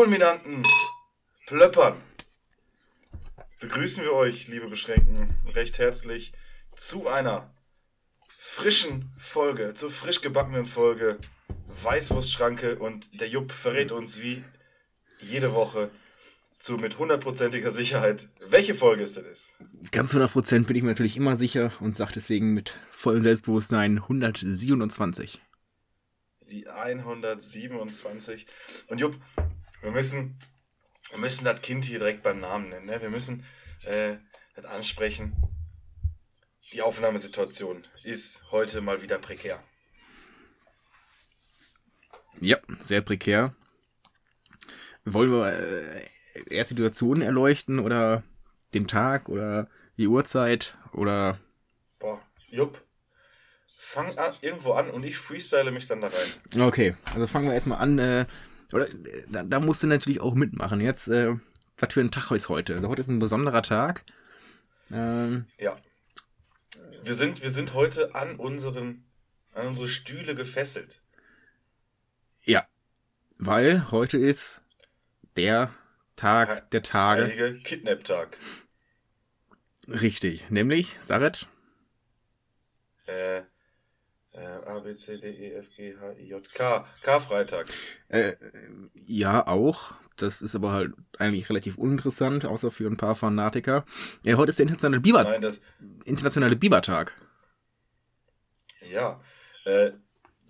Fulminanten Plöppern begrüßen wir euch, liebe Beschränkten, recht herzlich zu einer frischen Folge, zur frisch gebackenen Folge Weißwurstschranke und der Jupp verrät uns wie jede Woche zu mit hundertprozentiger Sicherheit, welche Folge es denn ist. Ganz 100% bin ich mir natürlich immer sicher und sage deswegen mit vollem Selbstbewusstsein 127. Die 127. Und Jupp, wir müssen, wir müssen das Kind hier direkt beim Namen nennen. Ne? Wir müssen äh, das ansprechen. Die Aufnahmesituation ist heute mal wieder prekär. Ja, sehr prekär. Wollen wir äh, erst die Situation erleuchten oder den Tag oder die Uhrzeit oder Boah, Jupp, fang an, irgendwo an und ich freestyle mich dann da rein. Okay, also fangen wir erstmal an. Äh, oder äh, da, da musst du natürlich auch mitmachen. Jetzt, äh, was für ein Tag ist heute? Also heute ist ein besonderer Tag. Ähm, Ja. Wir sind, wir sind heute an unseren, an unsere Stühle gefesselt. ja, weil heute ist der Tag der Tage. Heilige Kidnap-Tag. Richtig, nämlich, Saret, äh, A, B, C, D, E, F, G, H, I, J, K. Karfreitag. äh, ja auch. Das ist aber halt eigentlich relativ uninteressant, außer für ein paar Fanatiker. Ja, heute ist der internationale, Biber, Nein, das, internationale Bibertag. ja. Äh,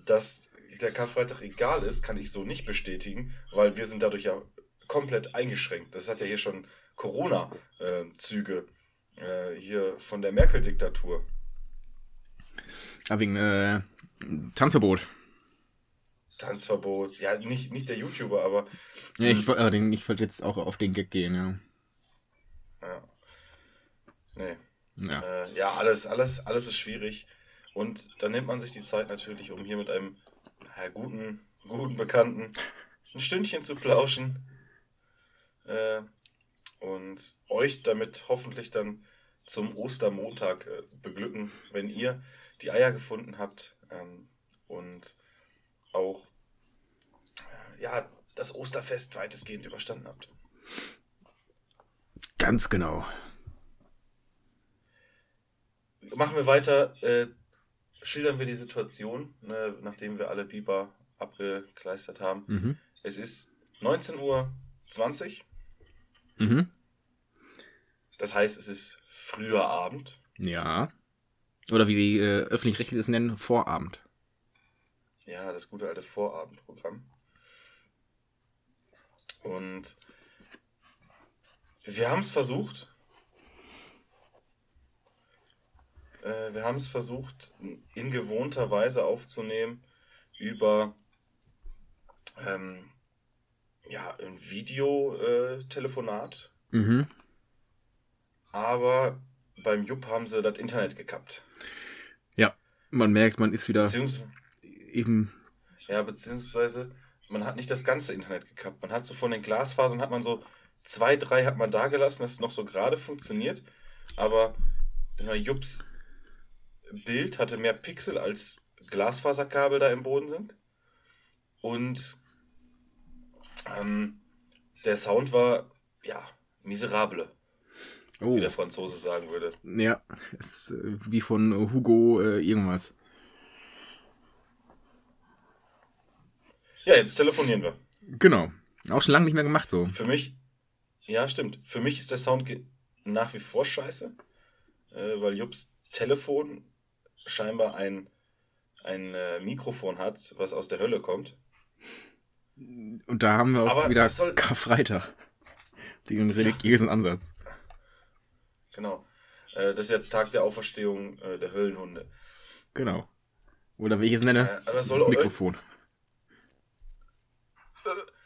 dass der Karfreitag egal ist, kann ich so nicht bestätigen, weil wir sind dadurch ja komplett eingeschränkt. Das hat ja hier schon Corona-Züge. Äh, hier von der Merkel-Diktatur. Ah, wegen äh, Tanzverbot. Tanzverbot. Ja, nicht, nicht der YouTuber, aber Ja, ich, woll- äh, den- ich wollte jetzt auch auf den Gag gehen, ja. ja. Nee. Ja. Äh, ja, alles, alles, alles ist schwierig. Und dann nimmt man sich die Zeit natürlich, um hier mit einem ja, guten, guten Bekannten ein Stündchen zu plauschen. Äh, und euch damit hoffentlich dann zum Ostermontag äh, beglücken, wenn ihr die Eier gefunden habt ähm, und auch äh, ja, das Osterfest weitestgehend überstanden habt. Ganz genau. Machen wir weiter. Äh, schildern wir die Situation, ne, nachdem wir alle Biber abgekleistert haben. Mhm. Es ist 19.20 Uhr. Mhm. Das heißt, es ist früher Abend. Ja. Oder wie die äh, öffentlich-rechtlich es nennen, Vorabend. Ja, das gute alte Vorabendprogramm. Und wir haben es versucht. Äh, wir haben es versucht, in gewohnter Weise aufzunehmen über ähm, ja, ein Videotelefonat. Mhm. Aber beim Jupp haben sie das Internet gekappt. Ja. Man merkt, man ist wieder Beziehungs eben. Ja, beziehungsweise man hat nicht das ganze Internet gekappt. Man hat so von den Glasfasern hat man so zwei, drei hat man da gelassen, dass es noch so gerade funktioniert. Aber Jups Bild hatte mehr Pixel als Glasfaserkabel da im Boden sind. Und ähm, der Sound war, ja, miserable, Oh. wie der Franzose sagen würde. Ja. Ist äh, wie von Hugo äh, irgendwas. Ja, jetzt telefonieren wir. Genau. Auch schon lange nicht mehr gemacht so. Für mich, ja, stimmt. Für mich ist der Sound nach wie vor scheiße, äh, weil Jups Telefon scheinbar ein, ein äh, Mikrofon hat, was aus der Hölle kommt. Und da haben wir auch Aber wieder soll- Karfreitag. Den religiösen Ansatz. Genau. Äh, das ist ja Tag der Auferstehung äh, der Höllenhunde. Genau. Oder wie ich es nenne? Äh, das soll, Mikrofon.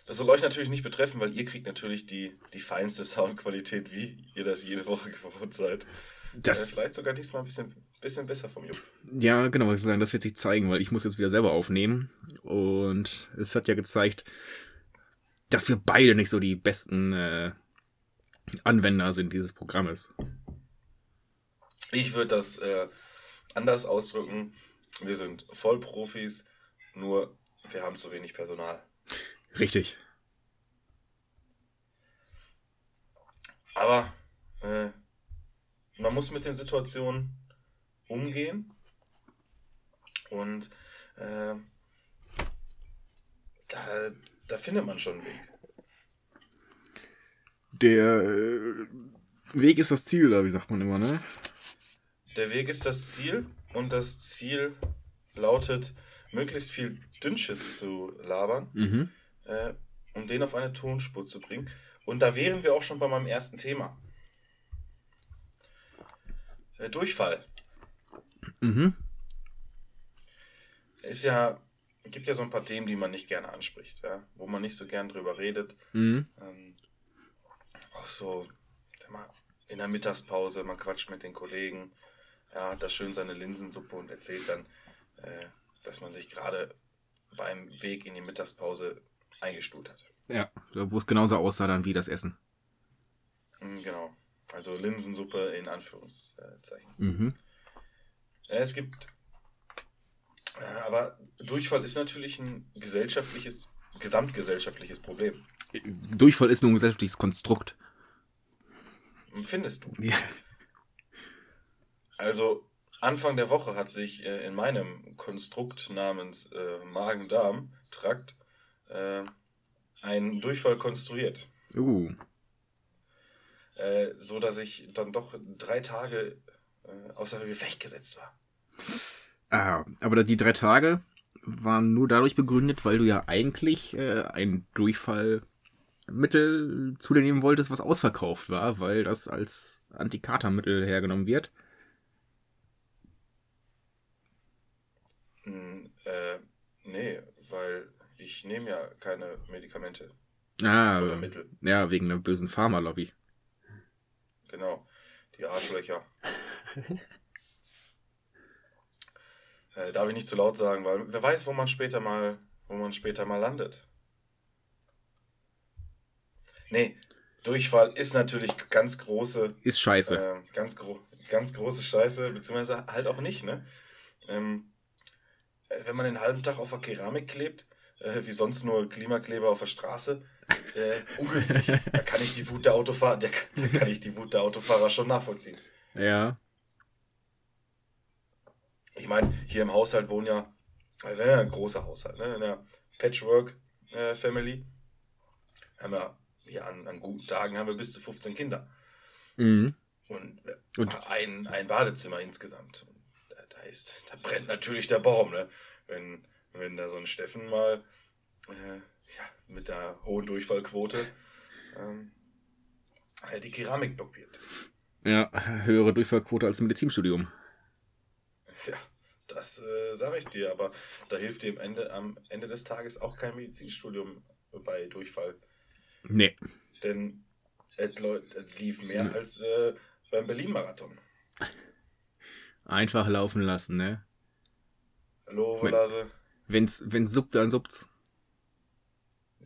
das soll euch natürlich nicht betreffen, weil ihr kriegt natürlich die, die feinste Soundqualität, wie ihr das jede Woche gewohnt seid. Äh, Das, vielleicht sogar diesmal ein bisschen, bisschen besser vom Jupp. ja, genau, ich sagen, das wird sich zeigen, weil ich muss jetzt wieder selber aufnehmen. Und es hat ja gezeigt, dass wir beide nicht so die besten äh, Anwender sind dieses Programmes. Ich würde das äh, anders ausdrücken. Wir sind Vollprofis, nur wir haben zu wenig Personal. Richtig. Aber äh, man muss mit den Situationen umgehen und äh, da, da findet man schon einen Weg. Der äh, Weg ist das Ziel, da, wie sagt man immer, ne? Der Weg ist das Ziel und das Ziel lautet, möglichst viel Dünnschiss zu labern, Mhm. äh, um den auf eine Tonspur zu bringen. Und da wären wir auch schon bei meinem ersten Thema. Äh, Durchfall. Mhm. Ist ja, gibt ja so ein paar Themen, die man nicht gerne anspricht, ja? wo man nicht so gern drüber redet. Mhm. Ähm, auch so, in der Mittagspause, man quatscht mit den Kollegen, ja, hat da schön seine Linsensuppe und erzählt dann, äh, dass man sich gerade beim Weg in die Mittagspause eingestuhlt hat. Ja, wo es genauso aussah dann wie das Essen. Mhm, genau. Also Linsensuppe in Anführungszeichen. Mhm. Es gibt, aber Durchfall ist natürlich ein gesellschaftliches, gesamtgesellschaftliches Problem. Durchfall ist nur ein gesellschaftliches Konstrukt. Findest du? Ja. Also Anfang der Woche hat sich äh, in meinem Konstrukt namens äh, Magen-Darm-Trakt äh, ein Durchfall konstruiert, Uh. äh, so dass ich dann doch drei Tage äh, außer Gefecht gesetzt war. Ah, aber die drei Tage waren nur dadurch begründet, weil du ja eigentlich äh, ein Durchfallmittel zu dir nehmen wolltest, was ausverkauft war, weil das als Antikatermittel hergenommen wird. Hm, äh, nee, weil ich nehme ja keine Medikamente Ah, oder Mittel. ja, wegen einer bösen Pharmalobby. Genau, die Arschlöcher. äh, darf ich nicht zu laut sagen, weil wer weiß, wo man später mal, wo man später mal landet. Nee, Durchfall ist natürlich ganz große, Ist scheiße. äh, ganz, gro ganz große Scheiße, beziehungsweise halt auch nicht, ne? Ähm, äh, wenn man den halben Tag auf der Keramik klebt, äh, wie sonst nur Klimakleber auf der Straße, äh, ungünstig. da kann ich die Wut der Autofahrer, da da kann ich die Wut der Autofahrer schon nachvollziehen. Ja. Ich meine, hier im Haushalt wohnen ja, also ja ein großer Haushalt, ne? In der Patchwork-Family. haben wir hier an, an guten Tagen haben wir bis zu 15 Kinder. Mhm. Und, äh, Und- ein, ein Badezimmer insgesamt. Da, da, ist, da brennt natürlich der Baum, ne? Wenn, wenn da so ein Steffen mal äh, ja, mit der hohen Durchfallquote ähm, äh, die Keramik blockiert. Ja, höhere Durchfallquote als im Medizinstudium. Ja, das äh, sage ich dir, aber da hilft dir am Ende, am Ende des Tages auch kein Medizinstudium bei Durchfall. Nee. Denn es lief mehr als äh, beim Berlin-Marathon. Einfach laufen lassen, ne? Hallo, Volase. Wenn's, wenn's suppt, dann suppt's.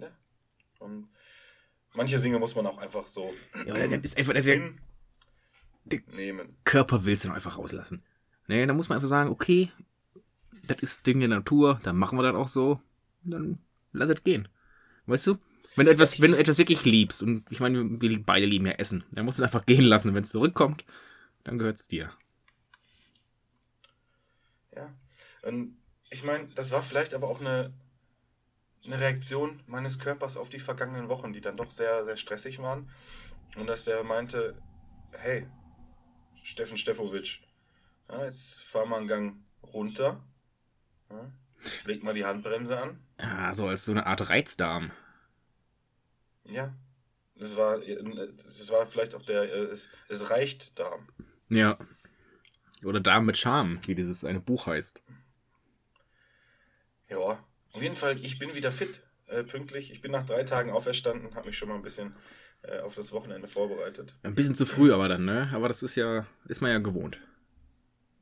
Ja. Und manche Dinge muss man auch einfach so Ja, aber das ist einfach, der, der hinnehmen. Körper will's dann einfach rauslassen. Ne, da muss man einfach sagen, okay, das ist Ding der Natur, dann machen wir das auch so, dann lass es gehen. Weißt du? Wenn du etwas, wenn du etwas wirklich liebst, und ich meine, wir beide lieben ja Essen, dann musst du es einfach gehen lassen. Wenn es zurückkommt, dann gehört's dir. Ja. Und ich meine, das war vielleicht aber auch eine, eine Reaktion meines Körpers auf die vergangenen Wochen, die dann doch sehr, sehr stressig waren. Und dass der meinte, hey, Steffen Stefowitsch, ja, jetzt fahr mal einen Gang runter. Ja, leg mal die Handbremse an. Ja, so als so eine Art Reizdarm. Ja. Das war, das war vielleicht auch der, äh, es, es reicht Darm. Ja. Oder Darm mit Charme, wie dieses eine Buch heißt. Auf jeden Fall, ich bin wieder fit, äh, pünktlich. Ich bin nach drei Tagen auferstanden, habe mich schon mal ein bisschen äh, auf das Wochenende vorbereitet. Ein bisschen zu früh aber dann, ne? Aber das ist ja, ist man ja gewohnt.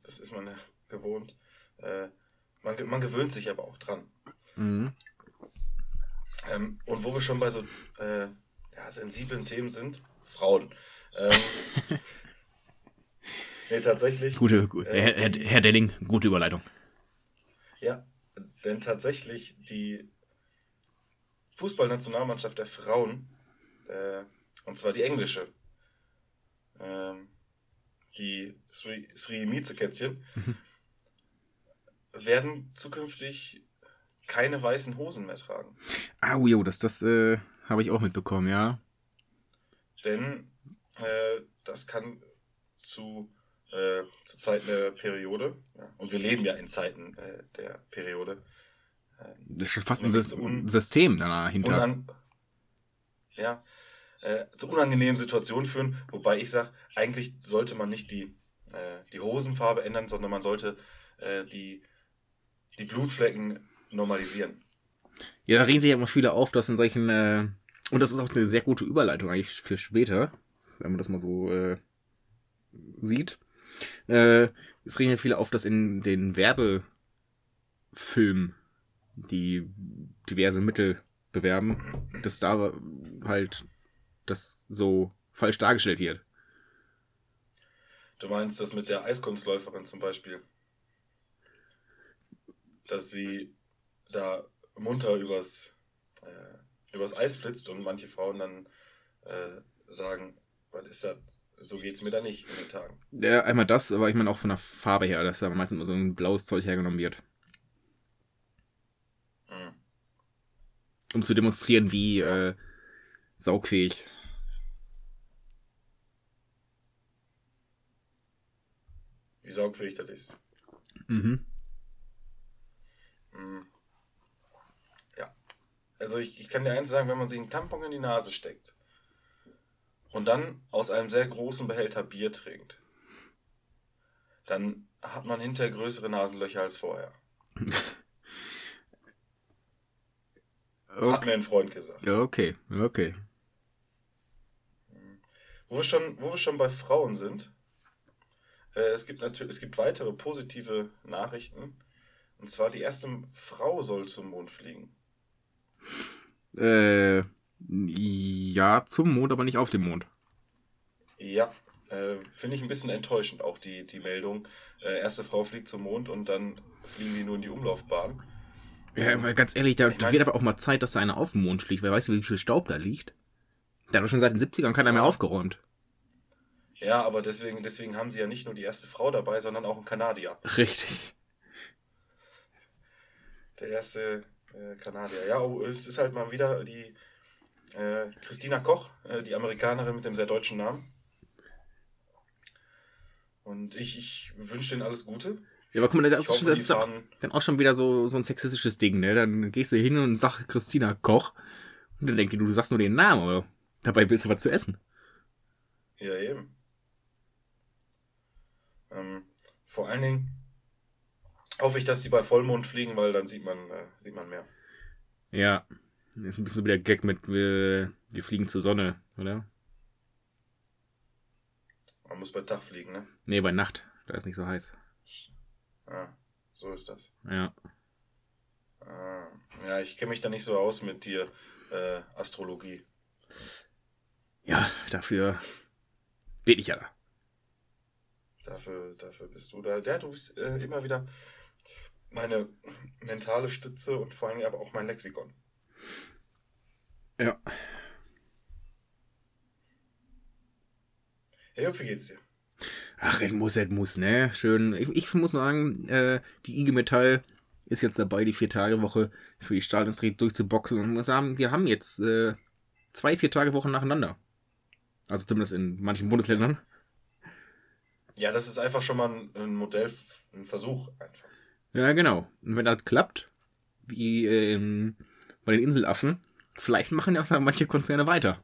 Das ist man ja gewohnt. Äh, man, man gewöhnt sich aber auch dran. Mhm. Ähm, und wo wir schon bei so äh, ja, sensiblen Themen sind, Frauen. Ähm, nee, tatsächlich. Gute, gu- Äh, Herr, Herr Delling, gute Überleitung. Ja, denn tatsächlich die Fußballnationalmannschaft der Frauen, äh, und zwar die englische, ähm, die Sri, Sri Mieze-Kätzchen, werden zukünftig keine weißen Hosen mehr tragen. Ah, jo, das, das äh, habe ich auch mitbekommen, ja. Denn äh, das kann zu, äh, zu Zeiten der Periode, ja, und wir leben ja in Zeiten äh, der Periode, Das ist fast ein un- System dahinter. ja, äh, zu unangenehmen Situationen führen. Wobei ich sage, eigentlich sollte man nicht die, äh, die Hosenfarbe ändern, sondern man sollte äh, die, die Blutflecken normalisieren. Ja, da regen sich ja immer viele auf, dass in solchen, äh, und das ist auch eine sehr gute Überleitung eigentlich für später, wenn man das mal so äh, sieht. Äh, es regen ja viele auf, dass in den Werbefilmen, die diverse Mittel bewerben, dass da halt das so falsch dargestellt wird. Du meinst das mit der Eiskunstläuferin zum Beispiel? Dass sie da munter übers, äh, übers Eis flitzt und manche Frauen dann äh, sagen, was ist das? So geht's mir da nicht in den Tagen. Ja, einmal das, aber ich meine auch von der Farbe her, dass da meistens immer so ein blaues Zeug hergenommen wird. Mhm. Um zu demonstrieren, wie äh, saugfähig. Wie saugfähig das ist. Mhm. Mhm. Ja. Also ich, ich kann dir eins sagen, wenn man sich einen Tampon in die Nase steckt und dann aus einem sehr großen Behälter Bier trinkt, dann hat man hinterher größere Nasenlöcher als vorher. Hat Okay. mir ein Freund gesagt. Ja, okay, okay. Wo wir schon, wo wir schon bei Frauen sind, äh, es gibt natürlich, es gibt weitere positive Nachrichten. Und zwar die erste Frau soll zum Mond fliegen. Äh, ja, zum Mond, aber nicht auf dem Mond. Ja, äh, finde ich ein bisschen enttäuschend auch die, die Meldung. Äh, erste Frau fliegt zum Mond und dann fliegen die nur in die Umlaufbahn. Ja, weil ganz ehrlich, da Ich mein- wird aber auch mal Zeit, dass da einer auf dem Mond fliegt, weil weißt du, wie viel Staub da liegt? Da hat doch schon seit den 70ern keiner mehr aufgeräumt. Ja, aber deswegen, deswegen haben sie ja nicht nur die erste Frau dabei, sondern auch einen Kanadier. Richtig. Der erste äh, Kanadier. Ja, oh, es ist halt mal wieder die äh, Christina Koch, äh, die Amerikanerin mit dem sehr deutschen Namen. Und ich, ich wünsche denen alles Gute. Ja, aber guck mal, das ist, hoffe, das ist doch dann auch schon wieder so, so ein sexistisches Ding, ne? Dann gehst du hin und sagst Christina Koch und dann denkt die, du, du sagst nur den Namen, oder? Dabei willst du was zu essen. Ja, eben. Ähm, vor allen Dingen hoffe ich, dass sie bei Vollmond fliegen, weil dann sieht man, äh, sieht man mehr. Ja. Das ist ein bisschen so wie der Gag mit, wir, wir fliegen zur Sonne, oder? Man muss bei Tag fliegen, ne? Nee, bei Nacht. Da ist nicht so heiß. Ja, so ist das. Ja. Ah, ja, ich kenne mich da nicht so aus mit dir äh, Astrologie. Ja, dafür bin ich ja da. Dafür, dafür bist du da. Ja, du bist äh, immer wieder meine mentale Stütze und vor allem aber auch mein Lexikon. Ja. Hey, wie geht's dir? Ach, es muss, es muss, ne? Schön. Ich, ich muss mal sagen, äh, die IG Metall ist jetzt dabei, die Vier-Tage-Woche für die Stahlindustrie durchzuboxen. Und muss sagen, wir haben jetzt äh, zwei Vier-Tage-Wochen nacheinander. Also zumindest in manchen Bundesländern. Ja, das ist einfach schon mal ein, ein Modell, ein Versuch einfach. Ja, genau. Und wenn das klappt, wie ähm, bei den Inselaffen, vielleicht machen ja auch manche Konzerne weiter.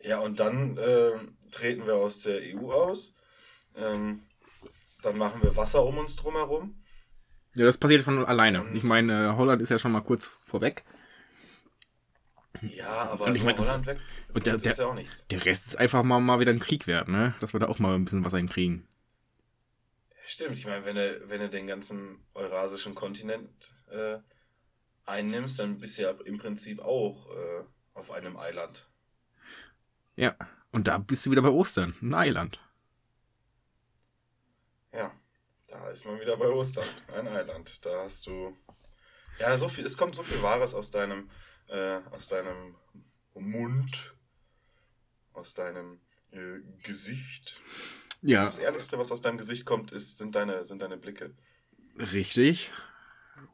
Ja, und dann äh, treten wir aus der EU aus. Ähm, dann machen wir Wasser um uns drumherum. Ja, das passiert von alleine. Und- Ich meine, äh, Holland ist ja schon mal kurz vorweg. Ja, aber Und ich nur mein- Holland weg. und der- der- ist ja auch nichts. Der Rest ist einfach mal, mal wieder ein Krieg wert, ne? Dass wir da auch mal ein bisschen was einkriegen. Stimmt, ich meine, wenn du, wenn du den ganzen eurasischen Kontinent äh, einnimmst, dann bist du ja im Prinzip auch äh, auf einem Eiland. Ja. Und da bist du wieder bei Ostern, ein Eiland. Ja, da ist man wieder bei Ostern, ein Eiland. Da hast du. Ja, so viel, es kommt so viel Wahres aus deinem, äh, aus deinem Mund, aus deinem äh, Gesicht. Ja, Das Ehrlichste, was aus deinem Gesicht kommt, ist, sind, deine, sind deine Blicke. richtig.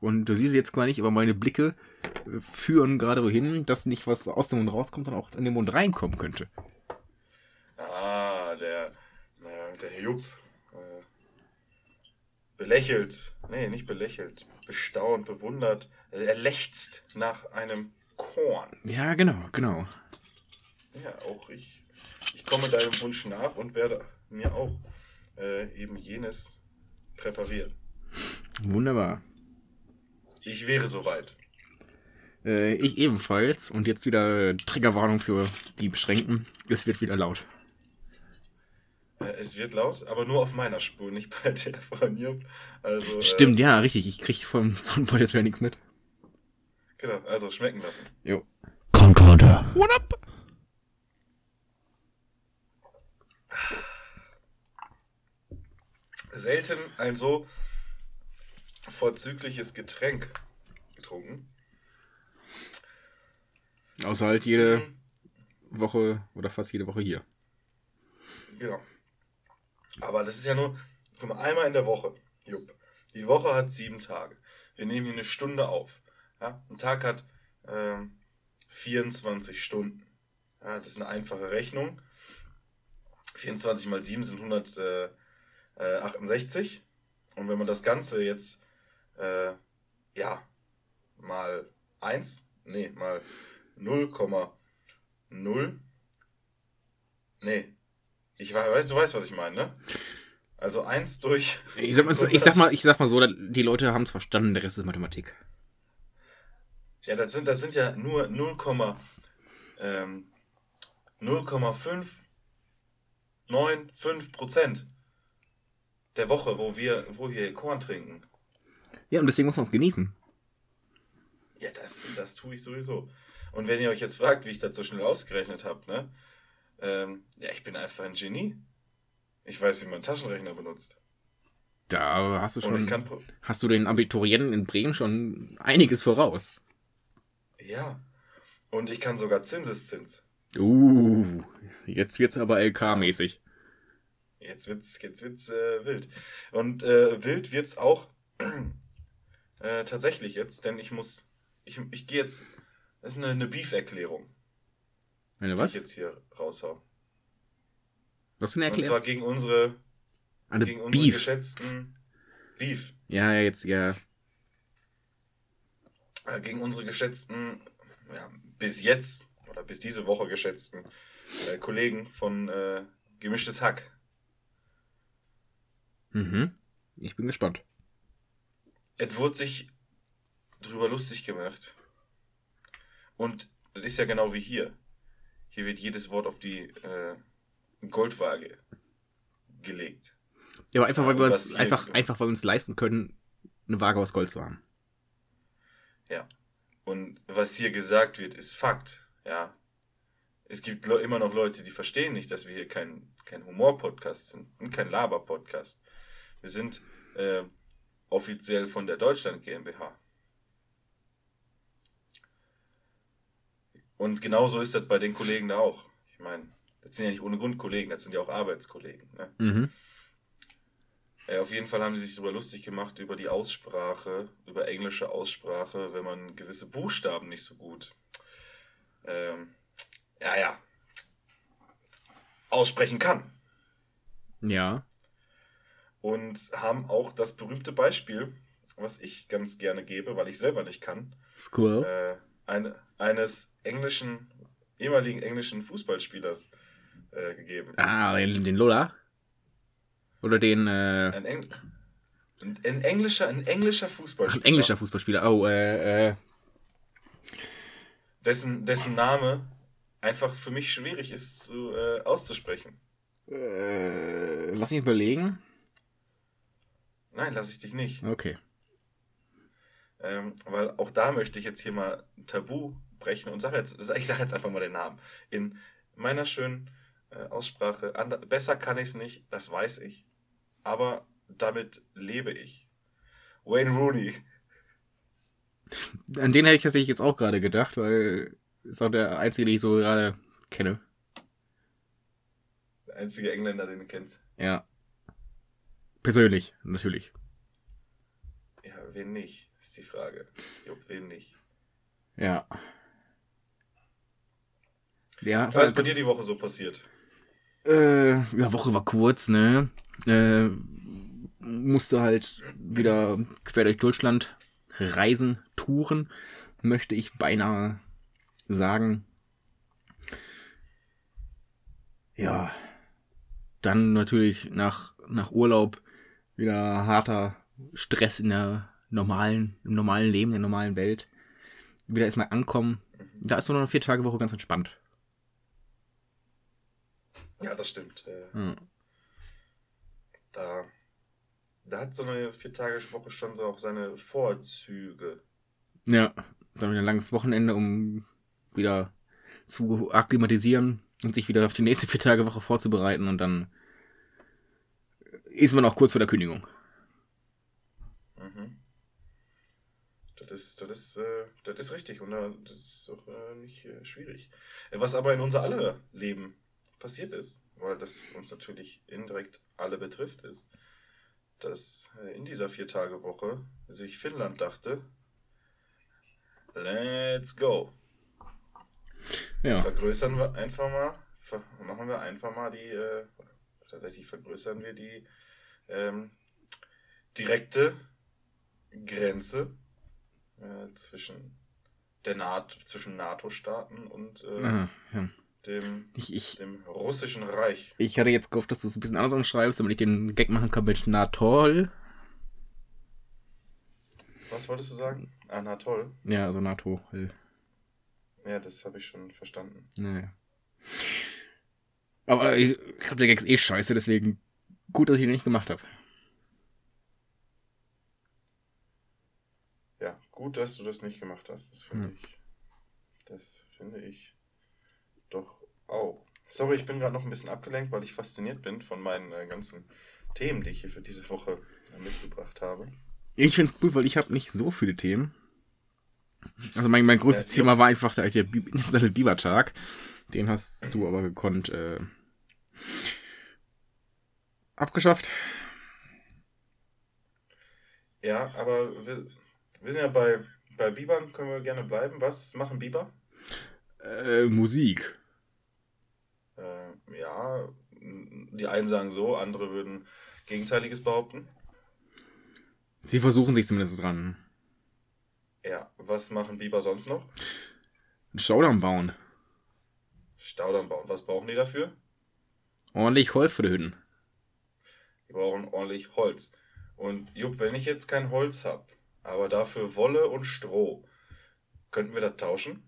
Und du siehst jetzt gar nicht, aber meine Blicke äh, führen gerade wohin, dass nicht was aus dem Mund rauskommt, sondern auch in den Mund reinkommen könnte. Ah, der, äh, der Jupp. Äh, belächelt. Nee, nicht belächelt. Bestaunt, bewundert. Er lechzt nach einem Korn. Ja, genau, genau. Ja, auch ich. Ich komme deinem Wunsch nach und werde mir auch äh, eben jenes präparieren. Wunderbar. Ich wäre soweit. Äh, ich ebenfalls. Und jetzt wieder äh, Triggerwarnung für die Beschränkten. Es wird wieder laut. Äh, es wird laut, aber nur auf meiner Spur, nicht bei der von Jupp. Also, Stimmt, ja, richtig. Ich krieg vom Soundboard jetzt wieder nichts mit. Äh, genau, also schmecken lassen. Jo. Concorder. What up? selten ein so vorzügliches Getränk getrunken. Außer halt jede Woche oder fast jede Woche hier. Genau. Aber das ist ja nur, guck mal, einmal in der Woche. Jupp. Die Woche hat sieben Tage. Wir nehmen hier eine Stunde auf. Ja? Ein Tag hat ähm, 24 Stunden. Ja, das ist eine einfache Rechnung. 24 mal 7 sind 168. Und wenn man das Ganze jetzt, äh, ja, mal 1, nee, mal 0,0, nee, ich weiß, du weißt, was ich meine, ne? Also 1 durch. Ich sag mal, ich sag mal, ich sag mal so, die Leute haben es verstanden, der Rest ist Mathematik. Ja, das sind, das sind ja nur 0, ähm, 0,595 Prozent der Woche, wo wir, wo wir Korn trinken. Ja, und deswegen muss man es genießen. Ja, das, das tue ich sowieso. Und wenn ihr euch jetzt fragt, wie ich das so schnell ausgerechnet habe, ne? Ähm, ja, ich bin einfach ein Genie. Ich weiß, wie man Taschenrechner benutzt. Da hast du schon, hast du den Abiturienten in Bremen schon einiges voraus. Ja. Und ich kann sogar Zinseszins. Uh, jetzt wird's aber LK-mäßig. Jetzt wird's, jetzt wird's äh, wild. Und äh, wild wird's auch äh, tatsächlich jetzt, denn ich muss, ich, ich gehe jetzt, das ist eine, eine Beef-Erklärung, Eine die was? ich jetzt hier raushau. Was für eine Und zwar Erklärung? gegen unsere, Eine gegen unsere Beef. geschätzten Beef, Ja, jetzt, ja. äh, gegen unsere geschätzten, ja, bis jetzt oder bis diese Woche geschätzten äh, Kollegen von äh, Gemischtes Hack. Mhm. Ich bin gespannt. Es wurde sich drüber lustig gemacht. Und das ist ja genau wie hier. Hier wird jedes Wort auf die äh, Goldwaage gelegt. Ja, aber einfach, weil wir uns, einfach, einfach, weil wir uns leisten können, eine Waage aus Gold zu haben. Ja. Und was hier gesagt wird, ist Fakt. Ja. Es gibt immer noch Leute, die verstehen nicht, dass wir hier kein, kein Humor-Podcast sind und kein Laber-Podcast. Wir sind äh, offiziell von der Deutschland GmbH. Und genauso ist das bei den Kollegen da auch. Ich meine, das sind ja nicht ohne Grund Kollegen, das sind ja auch Arbeitskollegen. Ne? Mhm. Äh, auf jeden Fall haben sie sich darüber lustig gemacht, über die Aussprache, über englische Aussprache, wenn man gewisse Buchstaben nicht so gut, ähm, ja, ja, aussprechen kann. Ja. Und haben auch das berühmte Beispiel, was ich ganz gerne gebe, weil ich selber nicht kann, Squirrel. äh, eine, eines englischen, ehemaligen englischen Fußballspielers äh, gegeben. Ah, den, den Lola. Oder den, äh, Ein Eng Ein, ein englischer, ein englischer Ach, Fußballspieler. ein englischer Fußballspieler. Oh, äh, äh. Dessen, dessen Name einfach für mich schwierig ist zu, äh, auszusprechen. äh lass mich überlegen. Nein, lasse ich dich nicht. Okay. Ähm, weil auch da möchte ich jetzt hier mal ein Tabu brechen und sage jetzt, ich sage jetzt einfach mal den Namen. In meiner schönen äh, Aussprache, ander, besser kann ich es nicht, das weiß ich. Aber damit lebe ich. Wayne Rooney. An den hätte ich tatsächlich jetzt auch gerade gedacht, weil ist auch der einzige, den ich so gerade kenne. Der einzige Engländer, den du kennst. Ja. Persönlich, natürlich. Ja, wen nicht, ist die Frage. Jupp, wen nicht. Ja. Ja, Was ist bei dir die Woche so passiert? Äh, ja, Woche war kurz, ne? Äh, musste halt wieder quer durch Deutschland reisen, touren, möchte ich beinahe sagen. Ja. Dann natürlich nach, nach Urlaub wieder harter Stress in der normalen, im normalen Leben, in der normalen Welt. Wieder erstmal ankommen. Da ist so eine vier Tage Woche ganz entspannt. Ja, das stimmt. Äh, Hm. da, da hat so eine Vier-Tage-Woche schon so auch seine Vorzüge. Ja, dann wieder ein langes Wochenende, um wieder zu akklimatisieren und sich wieder auf die nächste vier Tage Woche vorzubereiten und dann ist man auch kurz vor der Kündigung. Mhm. Das ist, das ist, äh, das ist richtig und äh, das ist auch äh, nicht äh, schwierig. Was aber in unser aller Leben passiert ist, weil das uns natürlich indirekt alle betrifft, ist, dass in dieser Vier-Tage-Woche sich Finnland dachte, let's go. Ja, Vergrößern wir einfach mal, machen wir einfach mal die, tatsächlich vergrößern wir die ähm, direkte Grenze äh, zwischen der NATO, zwischen NATO-Staaten und äh, ah, ja. dem, Ich, ich, dem russischen Reich. ich hatte jetzt gehofft, dass du es ein bisschen anders umschreibst, damit ich den Gag machen kann mit na toll. Was wolltest du sagen? Ah, na toll. Ja, also NATO. Ja, das habe ich schon verstanden. Naja. Aber ich glaube, der Gag ist eh scheiße, deswegen gut, dass ich ihn nicht gemacht habe. Ja, gut, dass du das nicht gemacht hast. Das finde Hm. ich. Das finde ich doch auch. Sorry, ich bin gerade noch ein bisschen abgelenkt, weil ich fasziniert bin von meinen äh, ganzen Themen, die ich hier für diese Woche äh, mitgebracht habe. Ich find's cool, weil ich habe nicht so viele Themen. Also mein, mein größtes Ja, Thema war einfach der, der internationale Bibertag. Den hast du aber gekonnt äh, abgeschafft. Ja, aber wir, wir sind ja bei, bei Bibern, können wir gerne bleiben. Was machen Biber? Äh, Musik. Äh, ja, die einen sagen so, andere würden Gegenteiliges behaupten. Sie versuchen sich zumindest dran. Ja, was machen Biber sonst noch? Einen Showdown bauen. Staudamm bauen. Was brauchen die dafür? Ordentlich Holz für die Hütten. Die brauchen ordentlich Holz. Und Jupp, wenn ich jetzt kein Holz habe, aber dafür Wolle und Stroh, könnten wir das tauschen?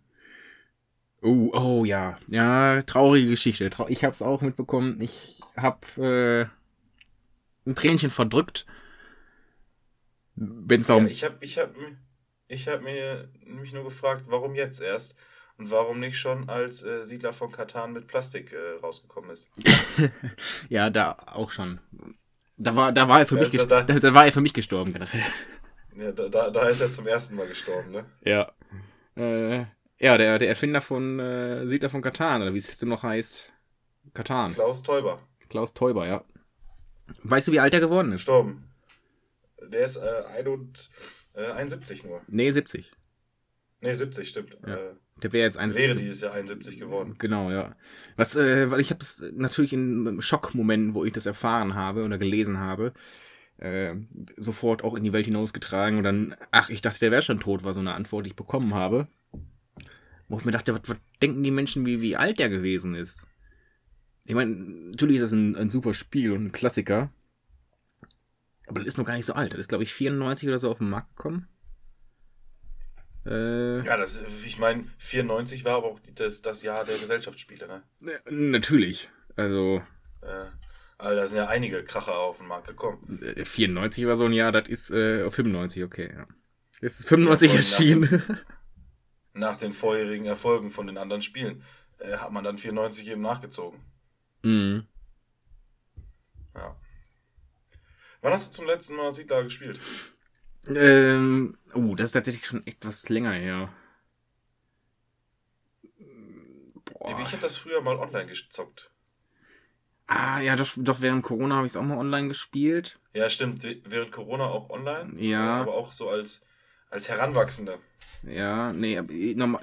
Oh, oh ja. Ja, traurige Geschichte. Ich hab's auch mitbekommen. Ich hab äh, ein Tränchen verdrückt. Wenn's Ja, darum. ich habe ich hab, ich hab mir nämlich nur gefragt, warum jetzt erst? Und warum nicht schon als äh, Siedler von Katan mit Plastik äh, rausgekommen ist? Ja, da auch schon. Da war, da war er für mich, da- ges- da- da, da war er für mich gestorben generell. Ja, da, da, da ist er zum ersten Mal gestorben, ne? Ja. Äh, ja, der, der Erfinder von äh, Siedler von Katan, oder wie es jetzt noch heißt. Katan. Klaus Teuber, Klaus Teuber, ja. Weißt du, wie alt er geworden ist? gestorben. Der ist äh, ein und, äh, 71 nur. Nee, 70. Ne, 70, stimmt. Ja. Äh, Der wäre jetzt 71. wäre dieses Jahr 71 geworden. Genau, ja. Was, äh, weil ich habe das natürlich in Schockmomenten, wo ich das erfahren habe oder gelesen habe, äh, sofort auch in die Welt hinausgetragen und dann, ach, ich dachte, der wäre schon tot, war so eine Antwort, die ich bekommen habe. Wo ich mir dachte, was, was denken die Menschen, wie, wie alt der gewesen ist? Ich meine, natürlich ist das ein, ein super Spiel und ein Klassiker. Aber das ist noch gar nicht so alt. Das ist, glaube ich, 94 oder so auf den Markt gekommen. Äh, Ja, das, ich meine, 94 war aber auch das, das Jahr der Gesellschaftsspiele, ne? äh, natürlich. Also, Äh, also da sind ja einige Kracher auf den Markt gekommen. äh, 94 war so ein Jahr, das ist äh, auf 95, okay, ja. Es ist 95 Ja, erschienen. Nach den vorherigen Erfolgen von den anderen Spielen äh, hat man dann 94 eben nachgezogen. mhm. Ja. Wann hast du zum letzten Mal Siedler gespielt? Ähm, oh, das ist tatsächlich schon etwas länger her. Boah. Ich habe das früher mal online gezockt. Ah, ja, doch, doch während Corona habe ich es auch mal online gespielt. Ja, stimmt. Während Corona auch online. Ja. äh, Aber auch so als, als Heranwachsende. Ja, nee, aber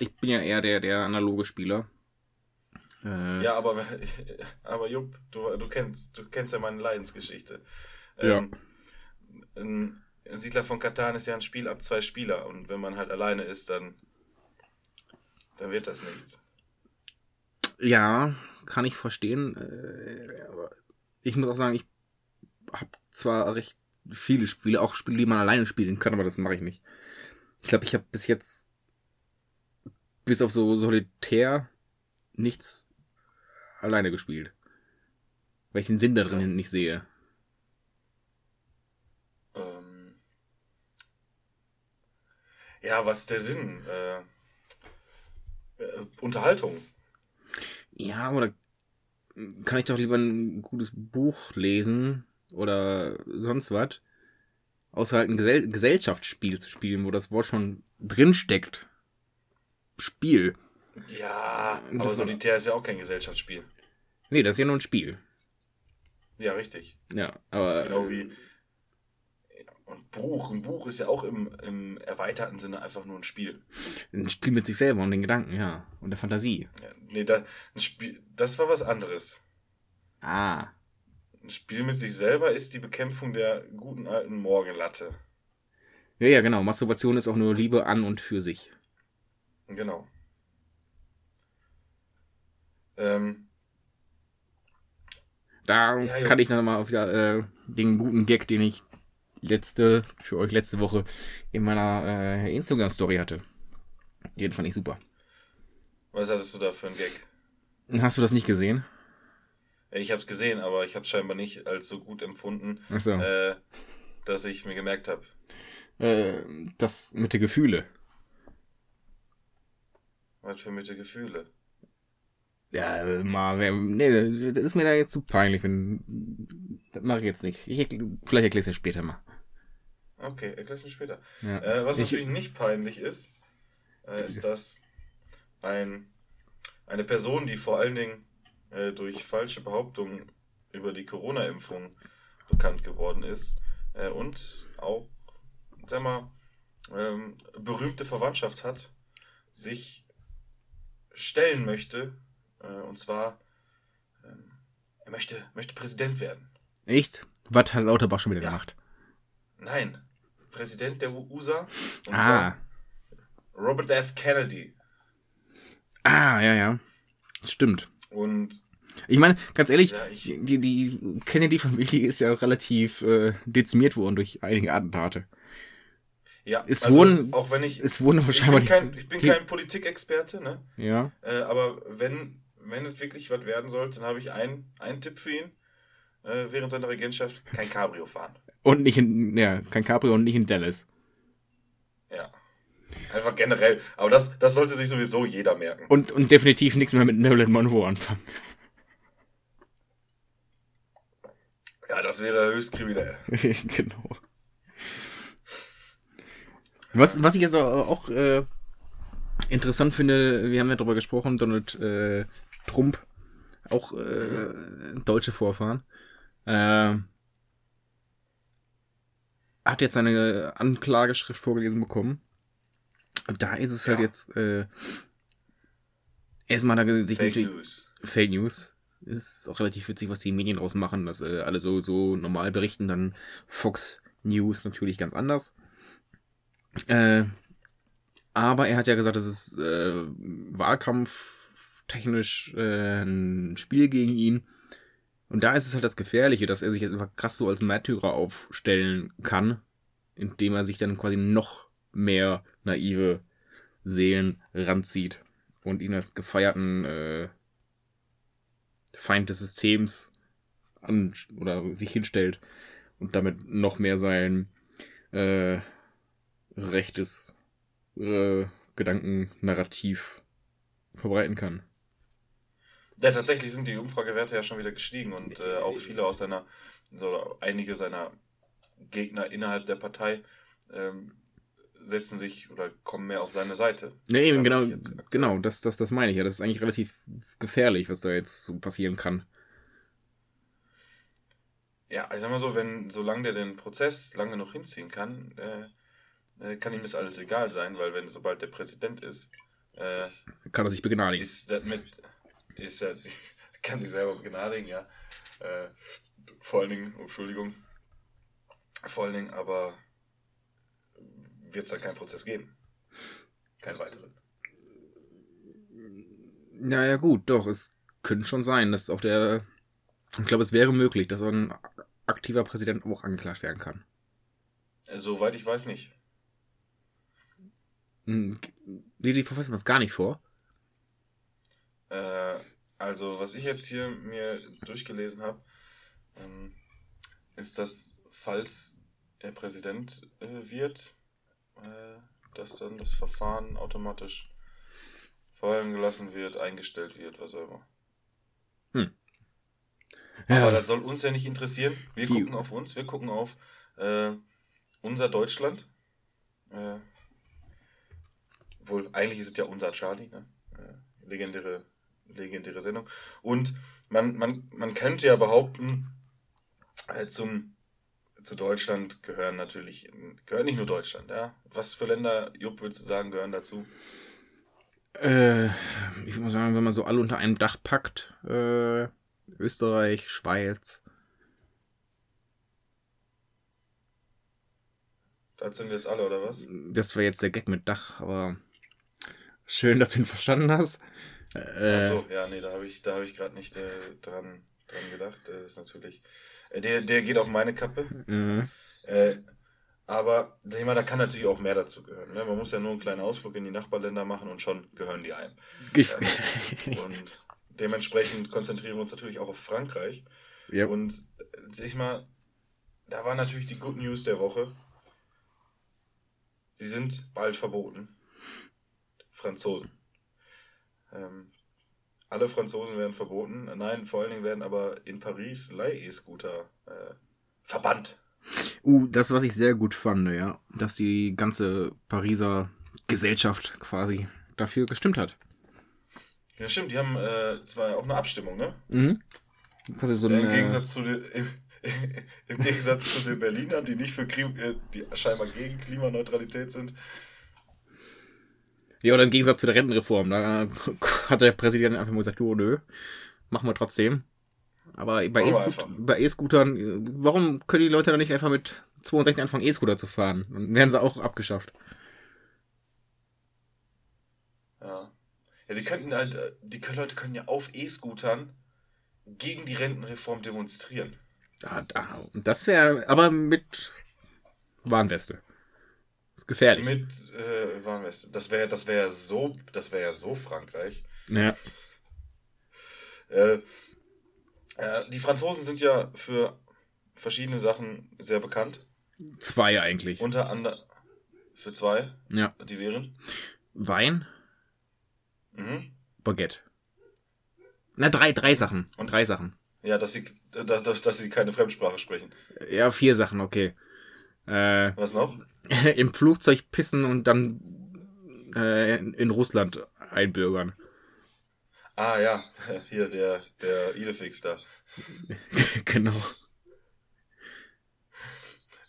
ich bin ja eher der, der analoge Spieler. Äh, Ja, aber, aber Jupp, du, du, kennst, du kennst ja meine Leidensgeschichte. Ja. Ähm, Siedler von Katan ist ja ein Spiel ab zwei Spieler. Und wenn man halt alleine ist, dann, dann wird das nichts. Ja, kann ich verstehen. Äh, aber ich muss auch sagen, ich habe zwar recht viele Spiele, auch Spiele, die man alleine spielen kann, aber das mache ich nicht. Ich glaube, ich habe bis jetzt bis auf so Solitär nichts alleine gespielt. Weil ich den Sinn da drin nicht sehe. Ähm, ja, was ist der Sinn? Äh, äh, Unterhaltung. Ja, oder kann ich doch lieber ein gutes Buch lesen oder sonst was, außer halt ein Gesell Gesellschaftsspiel zu spielen, wo das Wort schon drin steckt. Spiel. Ja, Das aber war- Solitär ist ja auch kein Gesellschaftsspiel. Nee, das ist ja nur ein Spiel. Ja, richtig. Ja, aber Genau wie. Und Buch. Ein Buch ist ja auch im, im erweiterten Sinne einfach nur ein Spiel. ein Spiel mit sich selber und den Gedanken, ja. Und der Fantasie. Ja, nee, da, ein Spiel, das war was anderes. Ah. Ein Spiel mit sich selber ist die Bekämpfung der guten alten Morgenlatte. Ja, ja, genau. Masturbation ist auch nur Liebe an und für sich. Genau. Ähm, Da Ja, kann ich dann mal wieder äh, den guten Gag, den ich letzte, für euch letzte Woche in meiner äh, Instagram-Story hatte. Den fand ich super. was hattest du da für einen Gag? Hast du das nicht gesehen? Ich habe es gesehen, aber ich habe es scheinbar nicht als so gut empfunden, Achso. äh, dass ich mir gemerkt habe. Äh, das mit den Gefühle. Was für Mitte Gefühle. Ja, mal, wer- nee, das ist mir da jetzt zu peinlich, wenn, das mache ich jetzt nicht. Ich, vielleicht erkläre ich es später mal. Okay, erklär's mir später. Ja. Äh, was Ich- natürlich nicht peinlich ist, äh, ist, dass ein, eine Person, die vor allen Dingen äh, durch falsche Behauptungen über die Corona-Impfung bekannt geworden ist äh, und auch, sag mal, ähm, berühmte Verwandtschaft hat, sich stellen möchte, und zwar, ähm, er möchte, möchte Präsident werden. Echt? Was hat Lauterbach schon wieder Ja. gemacht? Nein, Präsident der USA, und Ah. zwar Robert F. Kennedy. Ah, ja, ja. Stimmt. Und Ich meine, ganz ehrlich, Ja, ich- die, die Kennedy-Familie ist ja relativ äh, dezimiert worden durch einige Attentate. ja, Es also, wurden- auch wenn ich, Es wurden aber ich bin kein, ich bin kein Politikexperte, ne? Ja. Äh, aber wenn, wenn es wirklich was werden sollte, dann habe ich einen, einen Tipp für ihn äh, während seiner Regentschaft: kein Cabrio fahren. Und nicht in, ja, kein Caprio und nicht in Dallas. Ja. Einfach generell. Aber das, das sollte sich sowieso jeder merken. Und, und definitiv nichts mehr mit Marilyn Monroe anfangen. Ja, das wäre höchst kriminell. genau. Was, was ich jetzt auch auch, äh, interessant finde, wir haben ja darüber gesprochen, Donald äh, Trump, auch äh, deutsche Vorfahren, äh, hat jetzt seine Anklageschrift vorgelesen bekommen. Und da ist es halt Ja. jetzt äh, erstmal da sich Fake natürlich News. Fake News. Ist auch relativ witzig, was die Medien draus machen, dass äh, alle so, so normal berichten, dann Fox News natürlich ganz anders. Äh, aber er hat ja gesagt, das ist äh, wahlkampftechnisch äh, ein Spiel gegen ihn, Und da ist es halt das Gefährliche, dass er sich jetzt einfach krass so als Märtyrer aufstellen kann, indem er sich dann quasi noch mehr naive Seelen ranzieht und ihn als gefeierten äh, Feind des Systems an oder sich hinstellt und damit noch mehr sein äh, rechtes äh, Gedankennarrativ verbreiten kann. Ja, tatsächlich sind die Umfragewerte ja schon wieder gestiegen und äh, auch viele aus seiner, so einige seiner Gegner innerhalb der Partei ähm, setzen sich oder kommen mehr auf seine Seite. Nee, eben, genau, genau, das, das, das meine ich ja. Das ist eigentlich relativ gefährlich, was da jetzt so passieren kann. Ja, ich sag mal so, wenn, solange der den Prozess lange noch hinziehen kann, äh, äh, kann ihm das alles egal sein, weil wenn, sobald der Präsident ist, äh, Kann er sich begnadigen. ist das mit, ist er, kann sich selber begnadigen, ja. Äh, vor allen Dingen, oh, Entschuldigung, vor allen Dingen aber wird es dann keinen Prozess geben. Keinen weiteren. Naja, gut, doch, es könnte schon sein, dass auch der. Ich glaube, es wäre möglich, dass ein aktiver Präsident auch angeklagt werden kann. Äh, Soweit ich weiß nicht. Hm, Die, die verfassen das gar nicht vor. Äh, also, was ich jetzt hier mir durchgelesen habe, ähm, ist, dass falls er Präsident äh, wird, äh, dass dann das Verfahren automatisch fallen gelassen wird, eingestellt wird, was auch immer. Aber das soll uns ja nicht interessieren. Wir Die- gucken auf uns, wir gucken auf äh, unser Deutschland. Äh, wohl, eigentlich ist es ja unser Charlie, ne? Äh, legendäre, legendäre Sendung. Und man, man, man könnte ja behaupten, äh, zum, zu Deutschland gehören natürlich, gehört nicht nur Deutschland, ja. Was für Länder, Jupp, würdest du sagen, gehören dazu? Äh, ich muss sagen, wenn man so alle unter einem Dach packt, äh, Österreich, Schweiz, Das sind jetzt alle, oder was? das war jetzt der Gag mit Dach, aber schön, dass du ihn verstanden hast. Äh, Achso, ja, nee, da habe ich, da hab ich gerade nicht äh, dran, dran gedacht. Das ist natürlich. Äh, der, der geht auf meine Kappe. äh, Äh, aber sag mal, da kann natürlich auch mehr dazu gehören. Ne? Man muss ja nur einen kleinen Ausflug in die Nachbarländer machen und schon gehören die einem. Und dementsprechend konzentrieren wir uns natürlich auch auf Frankreich. ja, Und äh, sag ich mal, da war natürlich die Good News der Woche. Sie sind bald verboten. Franzosen. Ähm, alle Franzosen werden verboten. Nein, vor allen Dingen werden aber in Paris Leih-E-Scooter äh, verbannt. Uh, das, was ich sehr gut fand, ja, dass die ganze Pariser Gesellschaft quasi dafür gestimmt hat. Ja, stimmt, die haben äh, zwar auch eine Abstimmung, ne? Mhm. Quasi so Im äh, Gegensatz zu den, im, im Gegensatz zu den Berlinern, die nicht für Klim äh, die scheinbar gegen Klimaneutralität sind. Ja, oder im Gegensatz zu der Rentenreform. Da hat der Präsident einfach mal gesagt, oh nö, machen wir trotzdem. Aber bei E-Scootern, äh, warum können die Leute dann nicht einfach mit 62 anfangen, E-Scooter zu fahren? Dann werden sie auch abgeschafft. Ja. Ja, die könnten halt, äh, die Leute können ja auf E-Scootern gegen die Rentenreform demonstrieren. Da, da, das wäre, aber mit Warnweste. Ist gefährlich. Mit äh, Warnweste. Das wäre das wäre so, das wäre ja so Frankreich. ja. Äh, äh, die Franzosen sind ja für verschiedene Sachen sehr bekannt. Zwei eigentlich. Unter anderem für zwei, ja. die wären. Wein, Mhm. Baguette. Na, drei, drei Sachen. Und- drei Sachen. Ja, dass sie, dass dass sie keine Fremdsprache sprechen. Ja, vier Sachen, okay. Äh, Was noch? im Flugzeug pissen und dann äh, in, in Russland einbürgern. Ah ja, hier der, der Idefix da. genau.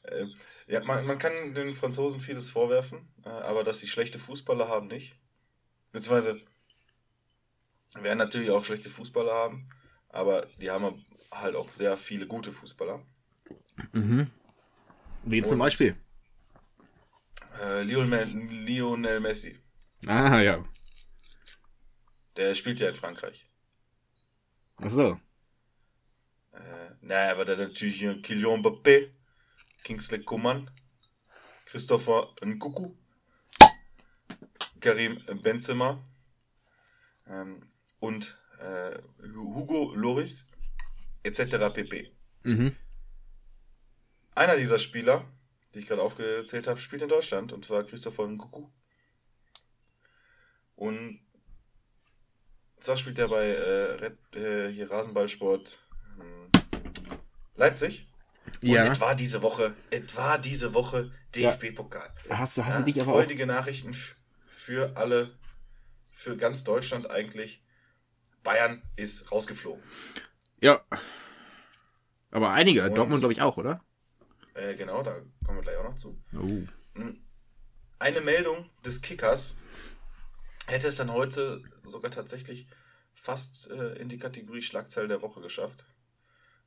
Äh, ja, man, man kann den Franzosen vieles vorwerfen, äh, aber dass sie schlechte Fußballer haben, nicht. Beziehungsweise werden natürlich auch schlechte Fußballer haben, aber die haben halt auch sehr viele gute Fußballer. Mhm. Wie zum Beispiel. Äh, Lionel, Lionel Messi, Ah, ja. der spielt ja in Frankreich. Ach so. Äh, naja, aber dann natürlich hier Kylian Mbappé, Kingsley Coman, Christopher Nkuku, Karim Benzema ähm, und äh, Hugo Loris etc. pp. Mhm. Einer dieser Spieler, die ich gerade aufgezählt habe, spielt in Deutschland und zwar Christopher Nkuku. Und zwar spielt er bei äh, Red, äh, hier Rasenballsport ähm, Leipzig. Und Ja. es war diese Woche, es war diese Woche DFB-Pokal. Hast, du- hast Ja, du dich aber auch. freudige Nachrichten f- für alle, für ganz Deutschland eigentlich. Bayern ist rausgeflogen. Ja. Aber einige, Und- Dortmund glaube ich auch, oder? Äh, genau, da kommen wir gleich auch noch zu. Oh. Eine Meldung des Kickers hätte es dann heute sogar tatsächlich fast äh, in die Kategorie Schlagzeile der Woche geschafft.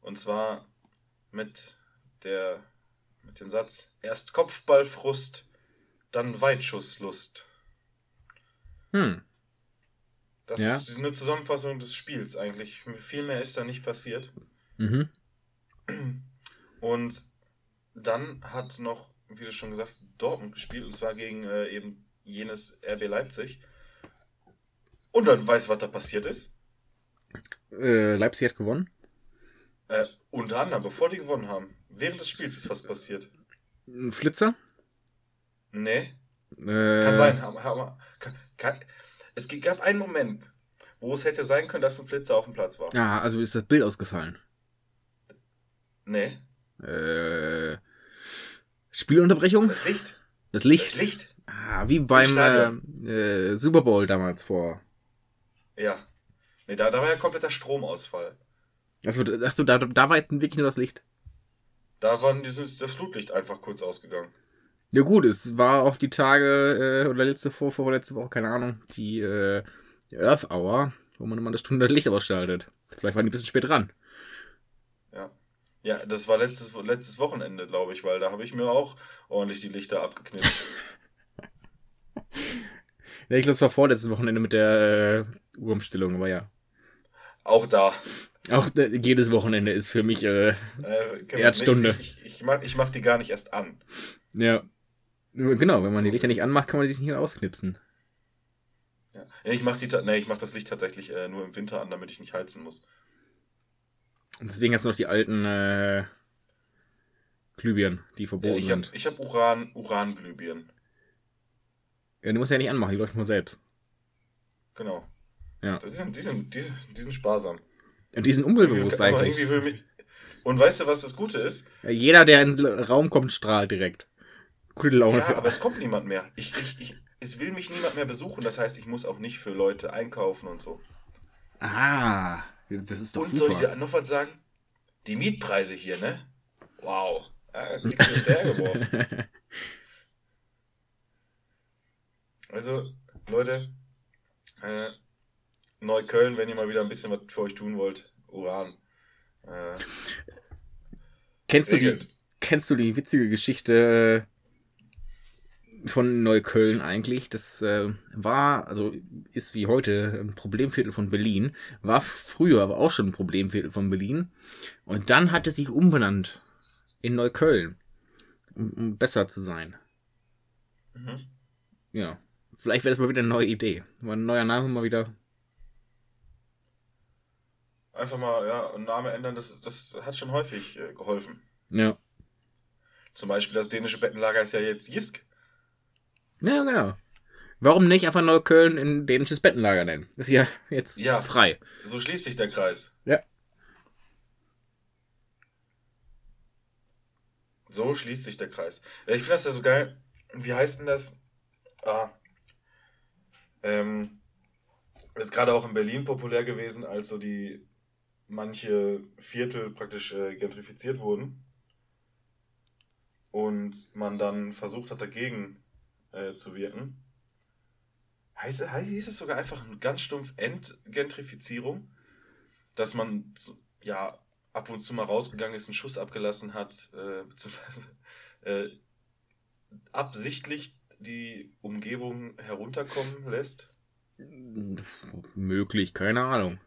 Und zwar mit der mit dem Satz erst Kopfballfrust, dann Weitschusslust. Hm. Das Ja. ist eine Zusammenfassung des Spiels eigentlich. Viel mehr ist da nicht passiert. Mhm. Und dann hat noch, wie du schon gesagt hast, Dortmund gespielt, und zwar gegen äh, eben jenes RB Leipzig. Und dann weißt du, was da passiert ist? Äh, Leipzig hat gewonnen. Äh, unter anderem, bevor die gewonnen haben, während des Spiels ist was passiert. Ein Flitzer. Nee, Äh, kann sein. Haben, haben, kann, kann, es gab einen Moment, wo es hätte sein können, dass ein Flitzer auf dem Platz war. Ja, also ist das Bild ausgefallen. Nee, Äh, Spielunterbrechung? das Licht. Das Das Licht. Licht. Ah, wie beim äh, äh, Super Bowl damals vor. Ja. Nee, da, da war ja kompletter Stromausfall. Achso, achso da, da war jetzt wirklich nur das Licht. Da war dieses, das Flutlicht einfach kurz ausgegangen. Ja gut, es war auch die Tage, äh, oder letzte vor, vorletzte Woche, keine Ahnung, die äh, Earth Hour, wo man immer eine Stunde das Licht ausschaltet. Vielleicht waren die ein bisschen spät dran. Ja. Das war letztes, letztes Wochenende, glaube ich, weil da habe ich mir auch ordentlich die Lichter abgeknipst. Ja, ich glaube, es war vorletztes Wochenende mit der äh, Uhrumstellung, aber ja. auch da. Auch äh, jedes Wochenende ist für mich, äh, Äh, genau, Erdstunde. Ich, ich, ich, mach, ich mach die gar nicht erst an. ja. Genau, wenn man die So. Lichter nicht anmacht, kann man die sich nicht ausknipsen. Ja. Ich mach, die, ta- nee, ich mach das Licht tatsächlich äh, nur im Winter an, damit ich nicht heizen muss. Und deswegen hast du noch die alten äh, Glühbirnen, die verboten ich habe sind. ich hab Uran, Uranglühbirnen. Ja, die musst du ja nicht anmachen, die leuchten nur selbst. Genau. Ja. Das sind, die, sind, die, die sind sparsam. Und die sind umweltbewusst eigentlich. mich, und weißt du, was das Gute ist? Ja, Jeder, der in den Raum kommt, strahlt direkt. Gute Laune Ja, für aber es kommt niemand mehr. Ich, ich, ich, es will mich niemand mehr besuchen. Das heißt, ich muss auch nicht für Leute einkaufen und so. Ah, das ist doch Und soll ich super. dir noch was sagen? Die Mietpreise hier, ne? Wow. Ja. Also, Leute, äh, Neukölln, wenn ihr mal wieder ein bisschen was für euch tun wollt, Uran. Äh, kennst, du die, kennst du die witzige Geschichte äh, von Neukölln eigentlich? Das äh, war, also ist wie heute ein Problemviertel von Berlin, war früher aber auch schon ein Problemviertel von Berlin. Und dann hat es sich umbenannt in Neukölln, um, um besser zu sein. Mhm. Ja, vielleicht wäre das mal wieder eine neue Idee. Mal ein neuer Name mal wieder. Einfach mal, ja, einen Namen ändern, das, das hat schon häufig äh, geholfen. Ja. Zum Beispiel das dänische Bettenlager ist ja jetzt Jisk. Ja, genau. Warum nicht einfach Neukölln in dänisches Bettenlager nennen? Ist ja jetzt Ja. frei. So schließt sich der Kreis. Ja. So schließt sich der Kreis. Ich finde das ja so geil. Wie heißt denn das? Ah. Ähm, ist gerade auch in Berlin populär gewesen, als so die manche Viertel praktisch äh, gentrifiziert wurden. Und man dann versucht hat, dagegen äh, zu wirken. Heißt, heißt, hieß es sogar einfach ganz stumpf Entgentrifizierung? Dass man zu, ja ab und zu mal rausgegangen ist, einen Schuss abgelassen hat, äh, beziehungsweise äh, absichtlich die Umgebung herunterkommen lässt. Möglich, keine Ahnung.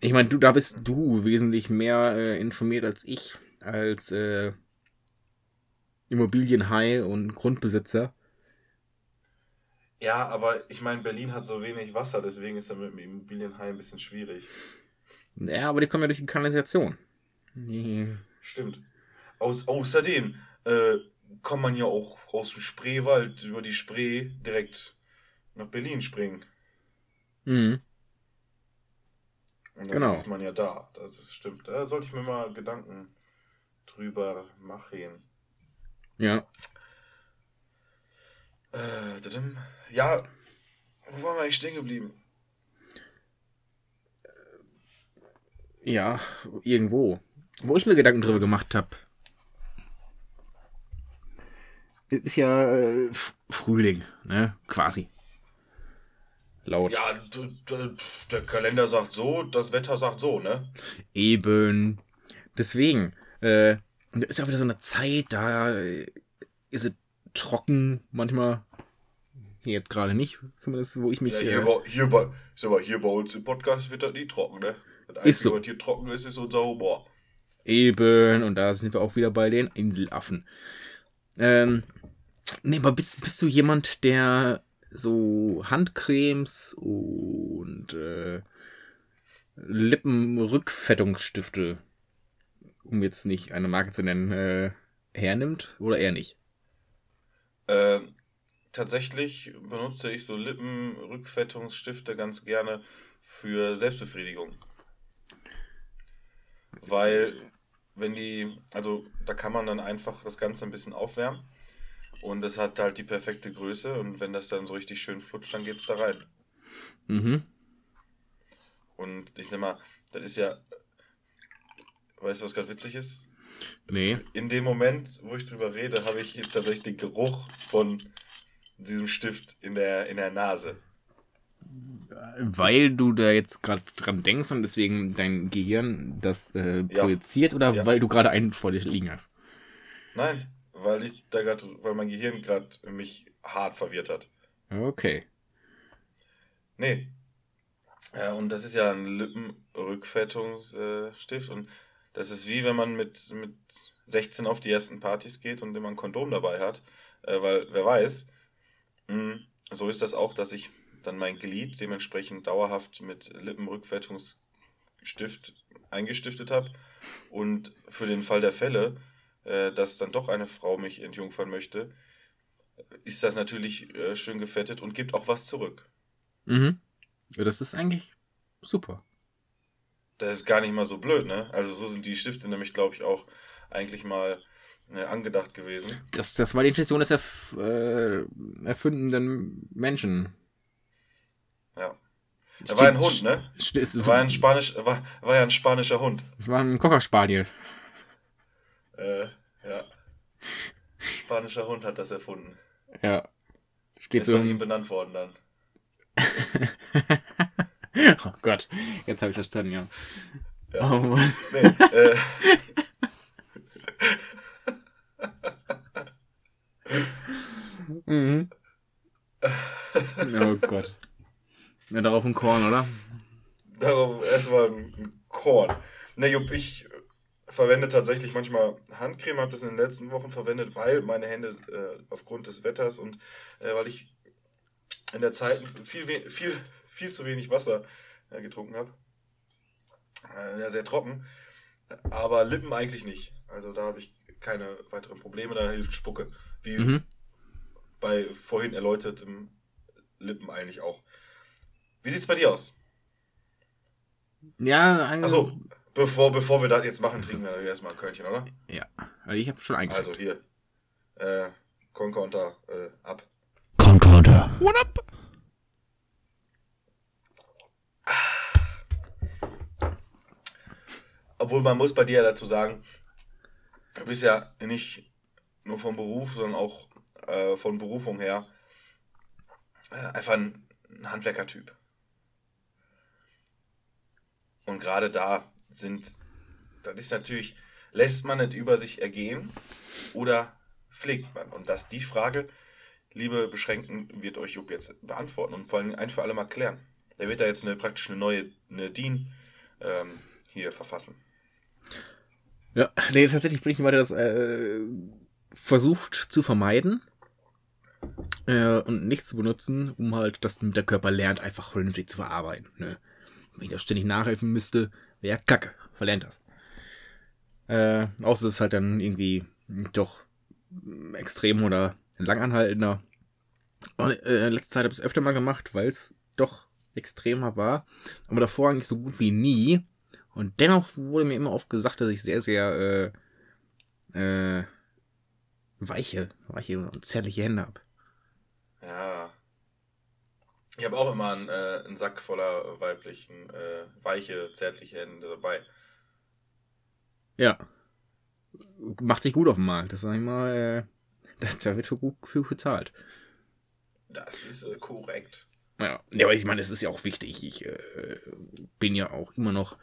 Ich meine, du, da bist du wesentlich mehr äh, informiert als ich, als äh, Immobilienhai und Grundbesitzer. Ja, aber ich meine, Berlin hat so wenig Wasser, deswegen ist er mit dem Immobilienhai ein bisschen schwierig. Ja, aber die kommen ja durch die Kanalisation. Die, Stimmt. Aus, außerdem äh, kann man ja auch aus dem Spreewald über die Spree direkt nach Berlin springen. mhm. Und dann Genau. ist man ja da. Das ist, stimmt. Da sollte ich mir mal Gedanken drüber machen. Ja. Äh, tadam. ja, wo waren wir eigentlich stehen geblieben? Ja, irgendwo. Wo ich mir Gedanken drüber gemacht habe. Ist ja äh, Frühling, ne? Quasi. Laut. Ja, der Kalender sagt so, das Wetter sagt so, ne? Eben. Deswegen, äh, da ist ja wieder so eine Zeit, da äh, ist es trocken manchmal. Hier jetzt gerade nicht, zumindest wo ich mich. Ja, hier, äh, bei, hier, bei, sag mal, hier bei uns im Podcast wird das nie trocken, ne? Das Ist so. was hier trocken ist, ist unser Humor. Eben, und da sind wir auch wieder bei den Inselaffen. Ähm, nee, aber bist, bist du jemand, der so Handcremes und äh, Lippenrückfettungsstifte, um jetzt nicht eine Marke zu nennen, äh, hernimmt oder eher nicht? Ähm, tatsächlich benutze ich so Lippenrückfettungsstifte ganz gerne für Selbstbefriedigung. Weil, wenn die, also da kann man dann einfach das Ganze ein bisschen aufwärmen und es hat halt die perfekte Größe und wenn das dann so richtig schön flutscht, dann geht's da rein. Mhm. Und ich sag mal, das ist ja, weißt du, was gerade witzig ist? Nee. In dem Moment, wo ich drüber rede, habe ich tatsächlich den Geruch von diesem Stift in der, in der Nase. Weil du da jetzt gerade dran denkst und deswegen dein Gehirn das äh, Ja. projiziert oder Ja. weil du gerade einen vor dir liegen hast? Nein, weil ich da gerade, weil mein Gehirn gerade mich hart verwirrt hat. Okay. Nee. Ja, und das ist ja ein Lippenrückfettungsstift und das ist wie wenn man mit, mit 16 auf die ersten Partys geht und immer ein Kondom dabei hat. Äh, weil, wer weiß, mh, so ist das auch, dass ich dann mein Glied dementsprechend dauerhaft mit Lippenrückfettungsstift eingestiftet habe. Und für den Fall der Fälle, äh, dass dann doch eine Frau mich entjungfern möchte, ist das natürlich äh, schön gefettet und gibt auch was zurück. Mhm. Ja, das ist eigentlich super. Das ist gar nicht mal so blöd, ne? Also so sind die Stifte nämlich, glaube ich, auch eigentlich mal äh, angedacht gewesen. Das, das war die Intention des erf äh, erfindenden Menschen. Ja. Er war ein Hund, ne? st- Es War ein Spanisch, war, war ja ein spanischer Hund. es war ein Cocker Spaniel. Äh, ja. Spanischer Hund hat das erfunden. Ja. Steht Ist so. nach ihm im- benannt worden dann. oh Gott, jetzt habe ich verstanden, ja. Ja. Oh, Mann. Nee, äh, mhm. Oh Gott. Ja, darauf ein Korn, oder? darauf erstmal ein Korn. Ne, Jupp, ich verwende tatsächlich manchmal Handcreme, habe das in den letzten Wochen verwendet, weil meine Hände äh, aufgrund des Wetters und äh, weil ich in der Zeit viel, viel, viel zu wenig Wasser äh, getrunken habe. Äh, ja, sehr trocken. Aber Lippen eigentlich nicht. Also da habe ich keine weiteren Probleme, da hilft Spucke. Wie Mhm. bei vorhin erläutertem Lippen eigentlich auch. Wie sieht's bei dir aus? Ja, eigentlich. Achso, bevor, bevor wir das jetzt machen, trinken wir erstmal ein Körnchen, oder? Ja, also ich habe schon eingeschaltet. Also hier. Äh, Concounter äh, ab. Concorder. What up? Obwohl man muss bei dir ja dazu sagen, du bist ja nicht nur vom Beruf, sondern auch äh, von Berufung her äh, einfach ein, ein Handwerkertyp. Und gerade da sind, das ist natürlich, lässt man es über sich ergehen oder pflegt man? Und das die Frage, liebe Beschränkten, wird euch Jupp jetzt beantworten und vor allem ein für alle Mal klären. Der wird da jetzt eine, praktisch eine neue eine DIN ähm, hier verfassen. Ja, nee, tatsächlich bin ich weiter das äh, versucht zu vermeiden äh, und nicht zu benutzen, um halt, dass der Körper lernt, einfach vernünftig zu verarbeiten. Ne? Wenn ich da ständig nachhelfen müsste, wäre kacke. Verlernt das. Äh, außer es ist halt dann irgendwie doch extrem oder langanhaltender. Und, äh, letzte Zeit habe ich es öfter mal gemacht, weil es doch extremer war. Aber davor eigentlich so gut wie nie. Und dennoch wurde mir immer oft gesagt, dass ich sehr, sehr äh, äh, weiche, weiche und zärtliche Hände habe. Ja. Ich habe auch immer einen, äh, einen Sack voller weiblichen, äh, weiche, zärtliche Hände dabei. Ja. Macht sich gut auf dem Markt. Das sag ich mal, äh, da wird für gut für gezahlt. Das ist äh, korrekt. Ja. ja, aber ich meine, es ist ja auch wichtig. Ich äh, bin ja auch immer noch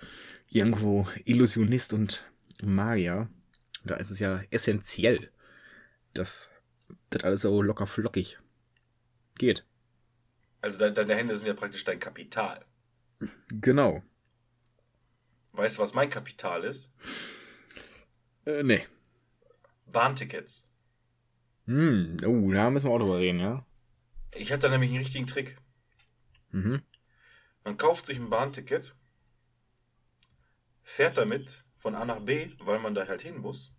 irgendwo Illusionist und Magier. Da ist es ja essentiell, dass das alles so locker flockig geht. Also de deine Hände sind ja praktisch dein Kapital. Genau. Weißt du, was mein Kapital ist? Äh, nee. Bahntickets. Hm, oh, da müssen wir auch drüber reden, ja? Ich habe da nämlich einen richtigen Trick. Mhm. Man kauft sich ein Bahnticket, fährt damit von A nach B, weil man da halt hin muss,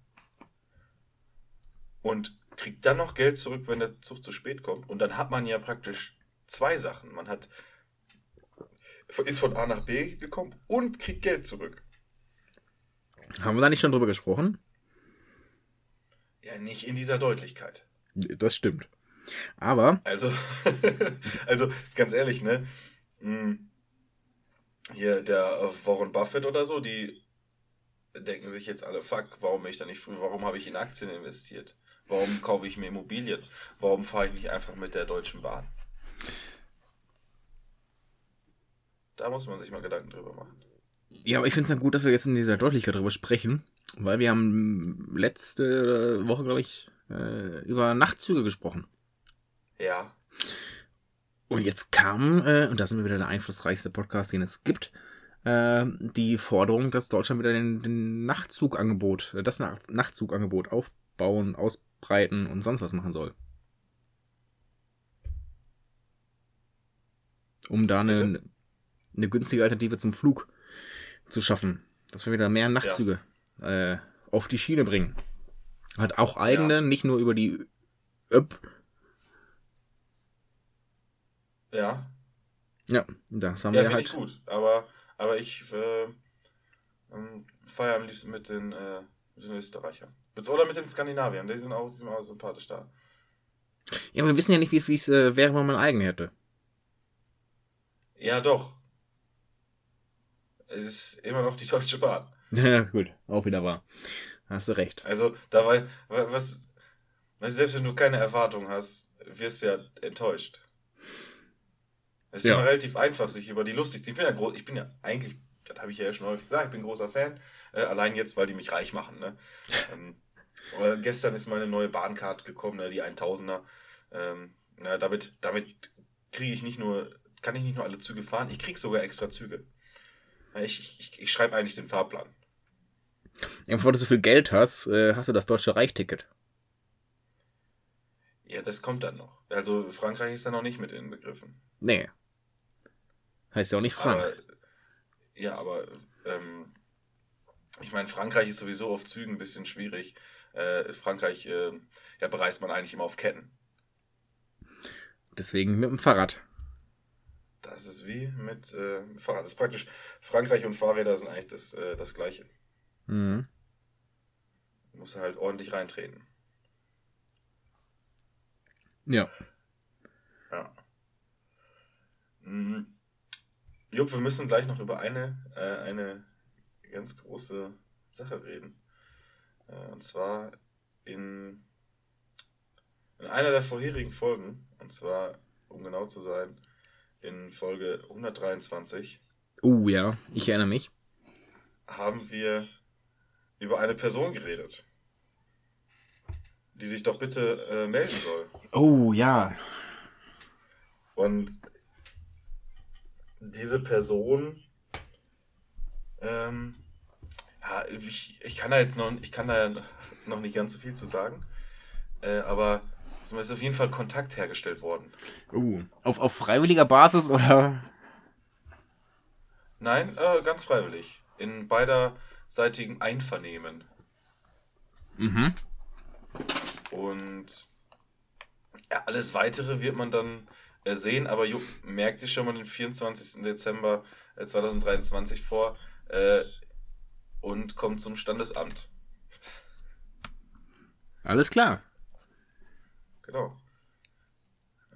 und kriegt dann noch Geld zurück, wenn der Zug zu spät kommt. Und dann hat man ja praktisch zwei Sachen. Man hat ist von A nach B gekommen und kriegt Geld zurück. Haben wir da nicht schon drüber gesprochen? Ja, nicht in dieser Deutlichkeit. Das stimmt. Aber. Also, also ganz ehrlich, ne? Hier der Warren Buffett oder so, die denken sich jetzt alle, fuck, warum bin ich da nicht früh, warum habe ich in Aktien investiert? Warum kaufe ich mir Immobilien? Warum fahre ich nicht einfach mit der Deutschen Bahn? Da muss man sich mal Gedanken drüber machen. Ja, aber ich finde es dann gut, dass wir jetzt in dieser Deutlichkeit drüber sprechen, weil wir haben letzte Woche, glaube ich, äh, über Nachtzüge gesprochen. Ja. Und jetzt kam, äh, und da sind wir wieder der einflussreichste Podcast, den es gibt, äh, die Forderung, dass Deutschland wieder den, den Nachtzugangebot, äh, das Nach Nachtzugangebot aufbauen, ausbreiten und sonst was machen soll. Um da eine, Bitte? eine günstige Alternative zum Flug zu schaffen. Dass wir wieder mehr Nachtzüge äh, auf die Schiene bringen. Hat auch eigene, Ja. nicht nur über die Öp. Ja. Ja, das haben Ja, wir finde ich halt. gut. Aber, aber ich äh, ähm, feiere am liebsten mit den, äh, mit den Österreichern. Mit- Oder mit den Skandinaviern. Die sind auch, die sind auch sympathisch da. Ja, aber wir wissen ja nicht, wie es äh, wäre, wenn man einen hätte. Ja, doch. Es ist immer noch die Deutsche Bahn. Ja, gut, auch wieder wahr. Hast du recht. Also, dabei, wa- was, was, selbst wenn du keine Erwartung hast, wirst du ja enttäuscht. Es ist Ja. immer relativ einfach, sich über die lustig zu ziehen. Ich bin ja, groß, ich bin ja eigentlich, das habe ich ja schon häufig gesagt, ich bin großer Fan. Äh, allein jetzt, weil die mich reich machen. Ne? ähm, aber gestern ist meine neue Bahncard gekommen, ne, die 1000er. Ähm, na, damit damit kriege ich nicht nur, kann ich nicht nur alle Züge fahren, ich kriege sogar extra Züge. Ich, ich, ich schreibe eigentlich den Fahrplan. Ja, bevor du so viel Geld hast, äh, hast du das deutsche Reichticket. Ja, das kommt dann noch. Also Frankreich ist da noch nicht mit inbegriffen. Nee. Heißt ja auch nicht Frank. Aber, ja, aber ähm, ich meine, Frankreich ist sowieso auf Zügen ein bisschen schwierig. Äh, Frankreich äh, ja, bereist man eigentlich immer auf Ketten. Deswegen mit dem Fahrrad. Das ist wie mit äh, Fahrrad. Das ist praktisch, Frankreich und Fahrräder sind eigentlich das, äh, das gleiche. Mhm. Muss halt ordentlich reintreten. Ja. Ja. Mhm. Jupp, wir müssen gleich noch über eine, äh, eine ganz große Sache reden. Äh, und zwar in, in einer der vorherigen Folgen, und zwar, um genau zu sein, in Folge 123, Uh, ja, ich erinnere mich. haben wir über eine Person geredet, die sich doch bitte äh, melden soll. Oh, ja. Und diese Person Ähm, ja, ich, ich kann da jetzt noch, ich kann da noch nicht ganz so viel zu sagen. Äh, aber es ist auf jeden Fall Kontakt hergestellt worden. Uh, auf, auf freiwilliger Basis oder? Nein, äh, ganz freiwillig. In beiderseitigem Einvernehmen. Mhm. Und ja, alles weitere wird man dann sehen, aber Jupp merkte schon mal den 24. Dezember äh, 2023 vor äh, und kommt zum Standesamt. Alles klar. Genau.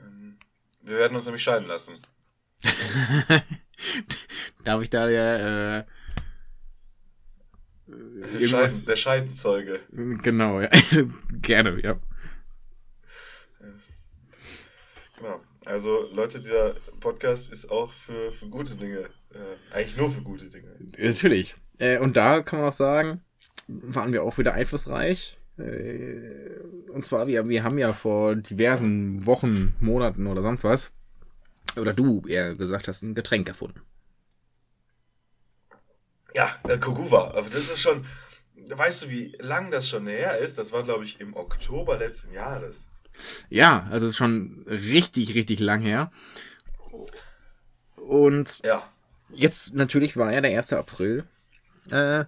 Ähm, wir werden uns nämlich scheiden lassen. Darf ich da ja äh, Der, Scheiden, der Scheidenzeuge. Genau, ja. Gerne, ja. Genau. Also Leute, dieser Podcast ist auch für, für gute Dinge. Äh, eigentlich nur für gute Dinge. Natürlich. Äh, und da kann man auch sagen, waren wir auch wieder einflussreich. Äh, und zwar, wir, wir haben ja vor diversen Wochen, Monaten oder sonst was, oder du eher gesagt hast, ein Getränk erfunden. Ja, äh, Koguva. Aber das ist schon. Weißt du, wie lang das schon her ist? Das war, glaube ich, im Oktober letzten Jahres. Ja, also ist schon richtig, richtig lang her. Und Ja. jetzt natürlich war ja der 1. April. Äh,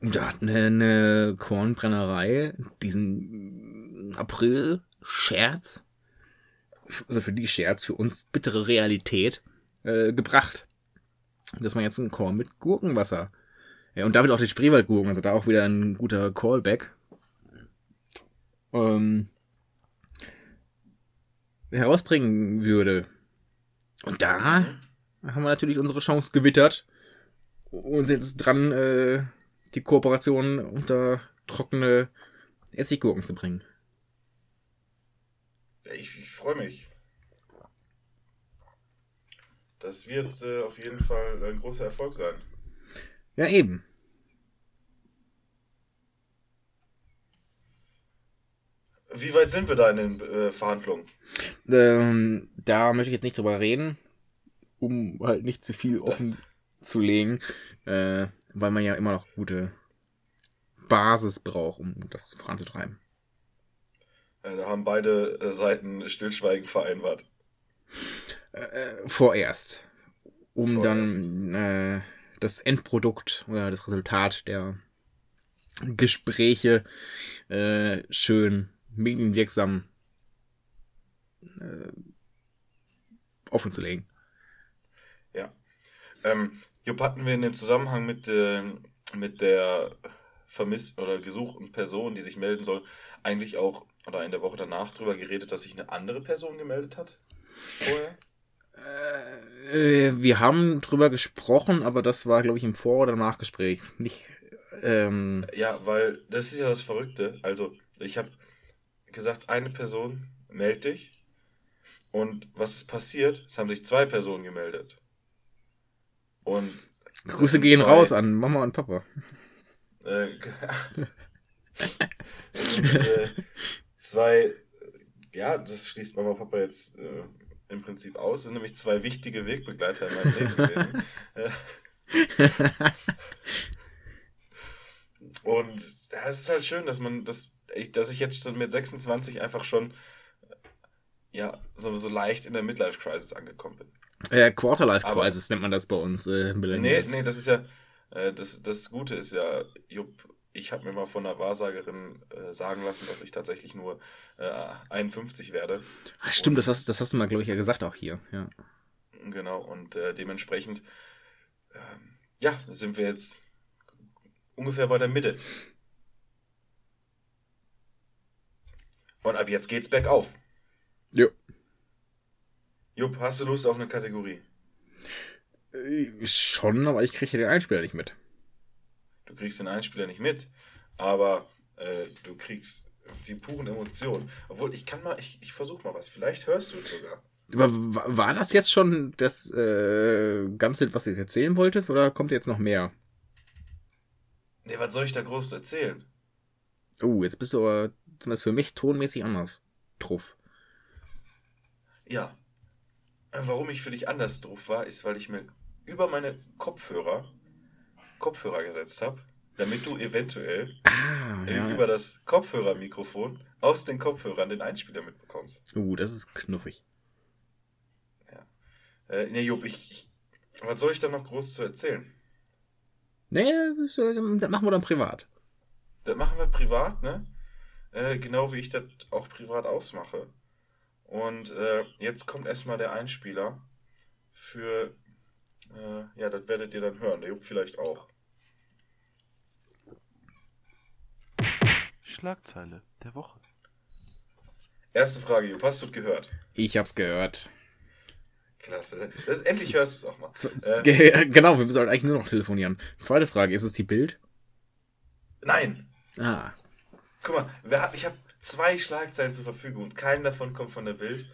und da hat eine, eine Kornbrennerei diesen April-Scherz, also für die Scherz, für uns bittere Realität, äh, gebracht. Dass man jetzt einen Korn mit Gurkenwasser. Ja, und damit auch die Spreewaldgurken, also da auch wieder ein guter Callback. Ähm, herausbringen würde. Und da haben wir natürlich unsere Chance gewittert und sind jetzt dran, äh, die Kooperation unter trockene Essiggurken zu bringen. Ich, ich freue mich. Das wird äh, auf jeden Fall ein großer Erfolg sein. Ja, eben. Wie weit sind wir da in den äh, Verhandlungen? Ähm, da möchte ich jetzt nicht drüber reden, um halt nicht zu viel offen zu legen, äh, weil man ja immer noch gute Basis braucht, um das voranzutreiben. Äh, da haben beide äh, Seiten Stillschweigen vereinbart. Äh, vorerst. Um Vorerst. dann äh, das Endprodukt oder das Resultat der Gespräche äh, schön medienwirksam äh, offen zu legen. Ja. Ähm, Jupp, hatten wir in dem Zusammenhang mit, äh, mit der vermissten oder gesuchten Person, die sich melden soll, eigentlich auch oder in der Woche danach drüber geredet, dass sich eine andere Person gemeldet hat? Vorher? Äh, wir haben drüber gesprochen, aber das war, glaube ich, im Vor- oder Nachgespräch. Nicht, ähm, Ja, weil das ist ja das Verrückte. Also, ich habe gesagt, eine Person meldet dich. Und was ist passiert? Es haben sich zwei Personen gemeldet. Und. das Grüße gehen zwei- raus an Mama und Papa. Äh, sind, äh, zwei, ja, das schließt Mama und Papa jetzt äh, im Prinzip aus. Es sind nämlich zwei wichtige Wegbegleiter in meinem Leben gewesen. Äh, Und es ist halt schön, dass man, dass ich, dass ich jetzt schon mit 26 einfach schon äh, ja, so, so leicht in der Midlife-Crisis angekommen bin. Äh, Quarterlife Aber- Crisis nennt man das bei uns, äh, Nee, Millennials. nee, das ist ja, äh, das, das Gute ist ja, Jupp, ich habe mir mal von einer Wahrsagerin äh, sagen lassen, dass ich tatsächlich nur äh, 51 werde. Ah, stimmt, das hast, das hast du mal, glaube ich, ja gesagt auch hier. Ja. Genau, und äh, dementsprechend, ähm, ja, sind wir jetzt ungefähr bei der Mitte. Und ab jetzt geht's bergauf. Jo. Jupp, hast du Lust auf eine Kategorie? Äh, Schon, aber ich kriege den Einspieler nicht mit. Du kriegst den Einspieler nicht mit, aber äh, du kriegst die puren Emotionen. Obwohl, ich kann mal, ich, ich versuche mal was. Vielleicht hörst du es sogar. Aber wa- war das jetzt schon das äh, Ganze, was du jetzt erzählen wolltest, oder kommt jetzt noch mehr? Nee, was soll ich da groß erzählen? Oh, jetzt bist du aber zumindest für mich tonmäßig anders. Truff. Ja. Äh, Warum ich für dich anders drauf war, ist, weil ich mir über meine Kopfhörer Kopfhörer gesetzt habe, damit du eventuell Ah, äh, ja. über das Kopfhörermikrofon aus den Kopfhörern den Einspieler mitbekommst. Uh, das ist knuffig. Äh, ne, Jupp, ich, ich, was soll ich da noch groß zu erzählen? Nee, das, äh, das machen wir dann privat. Das machen wir privat, ne? Äh, genau wie ich das auch privat ausmache. Und äh, jetzt kommt erstmal der Einspieler für, äh, ja, das werdet ihr dann hören. Der Jupp vielleicht auch. Schlagzeile der Woche. Erste Frage, Jupp, hast du es gehört? Ich hab's gehört. Klasse. Das, endlich hörst du es auch mal. Z- Äh, genau, wir sollten eigentlich nur noch telefonieren. Zweite Frage, ist es die Bild? nein! Ah. Guck mal, hat, ich habe zwei Schlagzeilen zur Verfügung und keinen davon kommt von der Bild.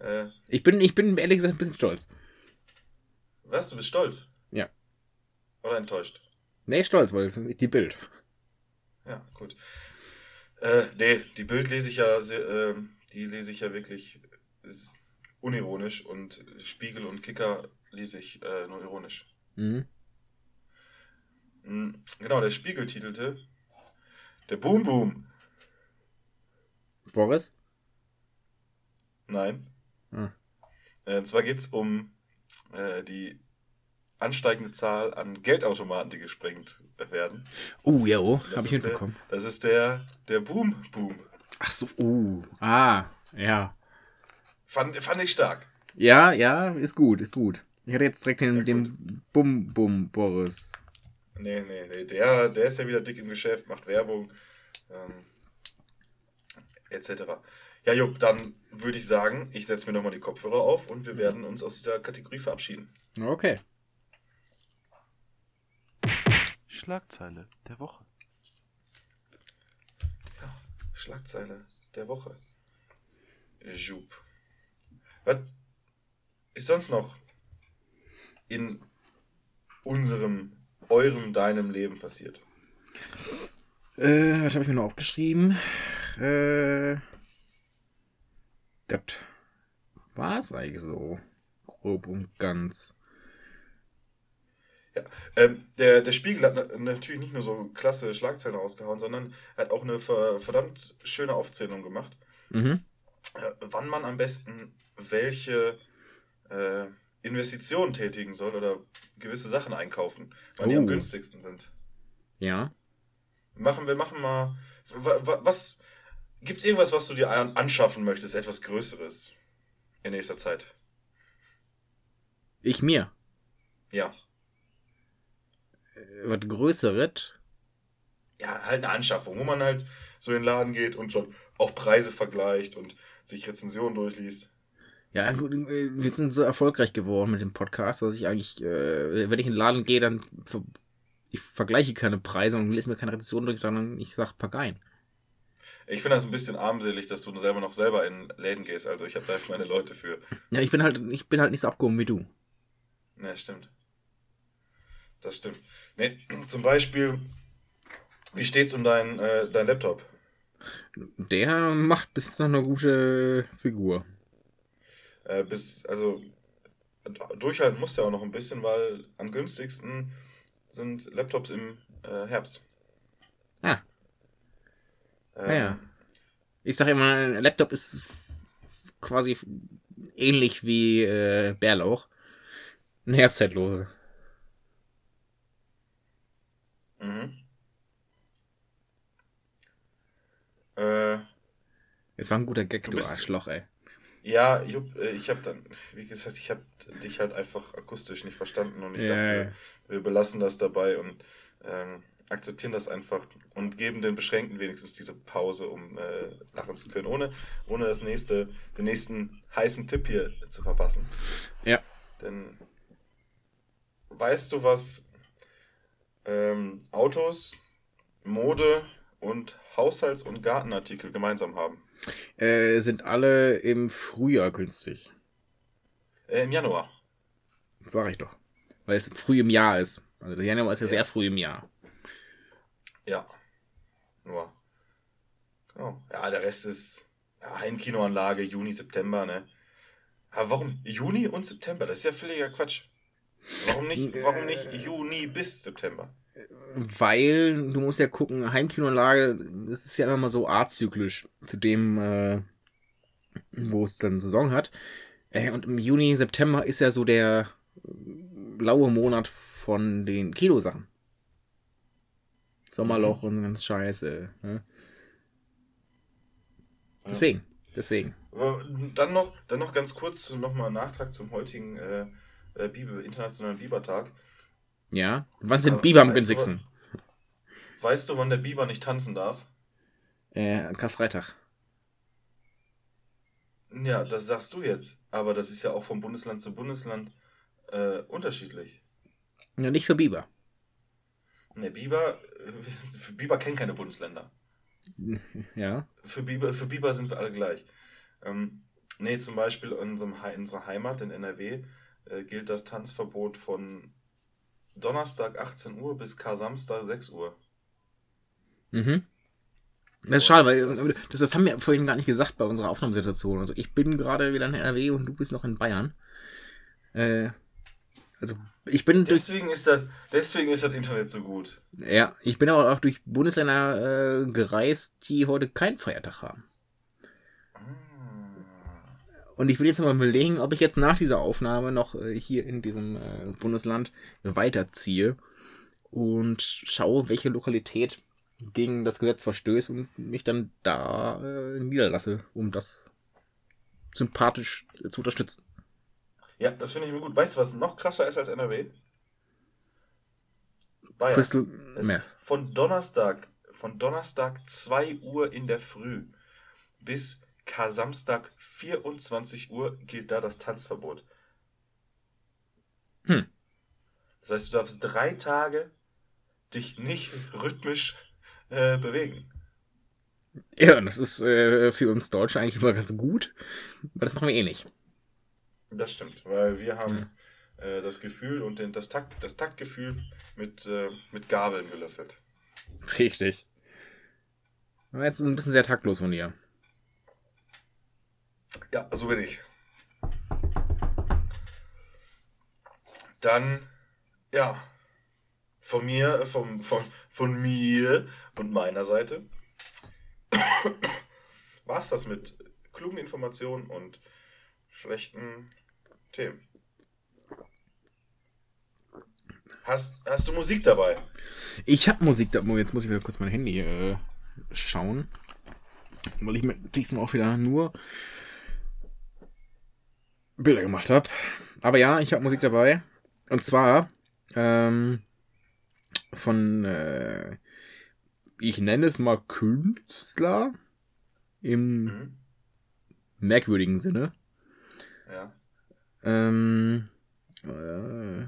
Äh, Ich bin, ich bin ehrlich gesagt ein bisschen stolz. was, du bist stolz? Ja. Oder enttäuscht? Nee, stolz, weil es die Bild. Ja, gut. Äh, nee, die Bild lese ich ja, sehr, ähm, die lese ich ja wirklich unironisch und Spiegel und Kicker lese ich äh, nur ironisch. Mhm. Mhm, Genau, der Spiegel titelte Der Boom Boom. Boris? Nein. Äh, und zwar geht es um äh, die ansteigende Zahl an Geldautomaten, die gesprengt werden. Uh, ja, oh, Das hab ich mitbekommen. Der, das ist der, der Boom Boom. Ach so, uh. Ah, ja. Fand, fand ich stark. Ja, ja, ist gut, ist gut. Ich hatte jetzt direkt den, Ja, den Bum Bum Boris. Nee, nee, nee. Der, der ist ja wieder dick im Geschäft, macht Werbung, ähm, etc. Ja, Jupp, dann würde ich sagen, ich setze mir nochmal die Kopfhörer auf und wir werden uns aus dieser Kategorie verabschieden. Okay. Schlagzeile der Woche. Schlagzeile der Woche. Jupp. Was ist sonst noch in unserem, eurem, deinem Leben passiert? Äh, was habe ich mir noch aufgeschrieben? Äh, das war's eigentlich so. Grob und ganz. Ja, ähm, der, der Spiegel hat na- natürlich nicht nur so klasse Schlagzeilen rausgehauen, sondern hat auch eine ver verdammt schöne Aufzählung gemacht, Mhm. äh, wann man am besten welche äh, Investitionen tätigen soll oder gewisse Sachen einkaufen, weil die am Oh. günstigsten sind. Ja. Machen wir machen mal. wa- wa- Was gibt's irgendwas, was du dir an, anschaffen möchtest, etwas Größeres in nächster Zeit? Ich mir. Ja, Äh, Was Größeres. ja, halt eine Anschaffung, wo man halt so in den Laden geht und schon auch Preise vergleicht und sich Rezensionen durchliest. Ja, gut, äh, wir sind so erfolgreich geworden mit dem Podcast, dass ich eigentlich, äh, wenn ich in den Laden gehe, dann ver ich vergleiche keine Preise und lese mir keine Rezension durch, sondern ich sag pack ein. Ich finde das ein bisschen armselig, dass du selber noch selber in Läden gehst. Also ich habe da meine Leute für. Ja, ich bin halt, ich bin halt nicht so abgehoben wie du. Ne, stimmt. Das stimmt. Ne, zum Beispiel, wie steht's um deinen äh, dein Laptop? Der macht bis jetzt noch eine gute Figur. Äh, bis, also durchhalten musst du ja auch noch ein bisschen, weil am günstigsten sind Laptops im äh, Herbst. Ah. Ähm, Ja, ja. Ich sag immer, ein Laptop ist quasi ähnlich wie äh, Bärlauch. Ein Herbstzeitlose. Mhm. Äh, Es war ein guter Gag, Du du, Arschloch, ey. Ja, Jupp, äh, ich habe dann, wie gesagt, ich habe dich halt einfach akustisch nicht verstanden und ich Ja, dachte, wir belassen das dabei und ähm, akzeptieren das einfach und geben den Beschränkten wenigstens diese Pause, um äh, lachen zu können, ohne, ohne das nächste, den nächsten heißen Tipp hier zu verpassen. Ja. Denn weißt du, was ähm, Autos, Mode und Haushalts- und Gartenartikel gemeinsam haben? Äh, sind alle im Frühjahr günstig. Äh, Im Januar. Sag ich doch. Weil es früh im Jahr ist. Also der Januar ist ja, Ja. sehr früh im Jahr. Ja. Nur. Genau. Ja, der Rest ist ja, Heimkinoanlage, Juni, September, ne? Aber warum Juni und September? Das ist ja völliger Quatsch. Warum nicht, warum nicht Juni bis September? Weil du musst ja gucken, Heimkinoanlage, das ist ja immer mal so azyklisch zu dem, äh, wo es dann Saison hat. Äh, und im Juni, September ist ja so der blaue Monat von den Kinosachen. Sommerloch und ganz scheiße. Ne? Deswegen, deswegen. Aber Dann noch, dann noch ganz kurz nochmal ein Nachtrag zum heutigen äh, äh, Biber, Internationalen Bibertag. Ja. Wann sind Aber Biber am du günstigsten? Weißt du, wann der Biber nicht tanzen darf? Äh, Karfreitag. Ja, das sagst du jetzt. Aber das ist ja auch von Bundesland zu Bundesland äh, unterschiedlich. Ja, nicht für Biber. Ne, Biber, äh, für Biber kennen keine Bundesländer. Ja. Für Biber, für Biber sind wir alle gleich. Ähm, nee, zum Beispiel in, unserem, in unserer Heimat in NRW äh, gilt das Tanzverbot von Donnerstag 18 Uhr bis Kar-Samstag 6 Uhr. Mhm. Das ist schade, weil Das- das, das haben wir vorhin gar nicht gesagt bei unserer Aufnahmesituation. Also ich bin gerade wieder in NRW und du bist noch in Bayern. Äh, also ich bin durch, Deswegen ist, das, deswegen ist das Internet so gut. ja, ich bin aber auch durch Bundesländer äh, gereist, die heute keinen Feiertag haben. Und ich will jetzt mal überlegen, ob ich jetzt nach dieser Aufnahme noch äh, hier in diesem äh, Bundesland weiterziehe und schaue, welche Lokalität gegen das Gesetz verstößt und mich dann da äh, niederlasse, um das sympathisch zu unterstützen. Ja, das finde ich mir gut. Weißt du, was noch krasser ist als NRW? Bayern. Crystal Es- Meth. Von Donnerstag, von Donnerstag 2 Uhr in der Früh bis Kar-Samstag 24 Uhr gilt da das Tanzverbot. Hm. Das heißt, du darfst drei Tage dich nicht rhythmisch äh, bewegen. Ja, das ist äh, für uns Deutsche eigentlich immer ganz gut, weil das machen wir eh nicht. Das stimmt, weil wir haben äh, das Gefühl und den, das, Takt, das Taktgefühl mit, äh, mit Gabeln gelöffelt. Richtig. Jetzt ist ein bisschen sehr taktlos von dir. Ja, so bin ich. Dann, ja, von mir, vom, von, von mir und meiner Seite war es das mit klugen Informationen und schlechten Themen. Hast, hast du Musik dabei? Ich habe Musik da. Jetzt muss ich wieder kurz mein Handy äh, schauen. Weil ich mir diesmal auch wieder nur Bilder gemacht habe. Aber ja, ich habe Musik dabei. Und zwar ähm, von, äh, ich nenne es mal Künstler im Mhm. merkwürdigen Sinne. Ja. Ähm, äh,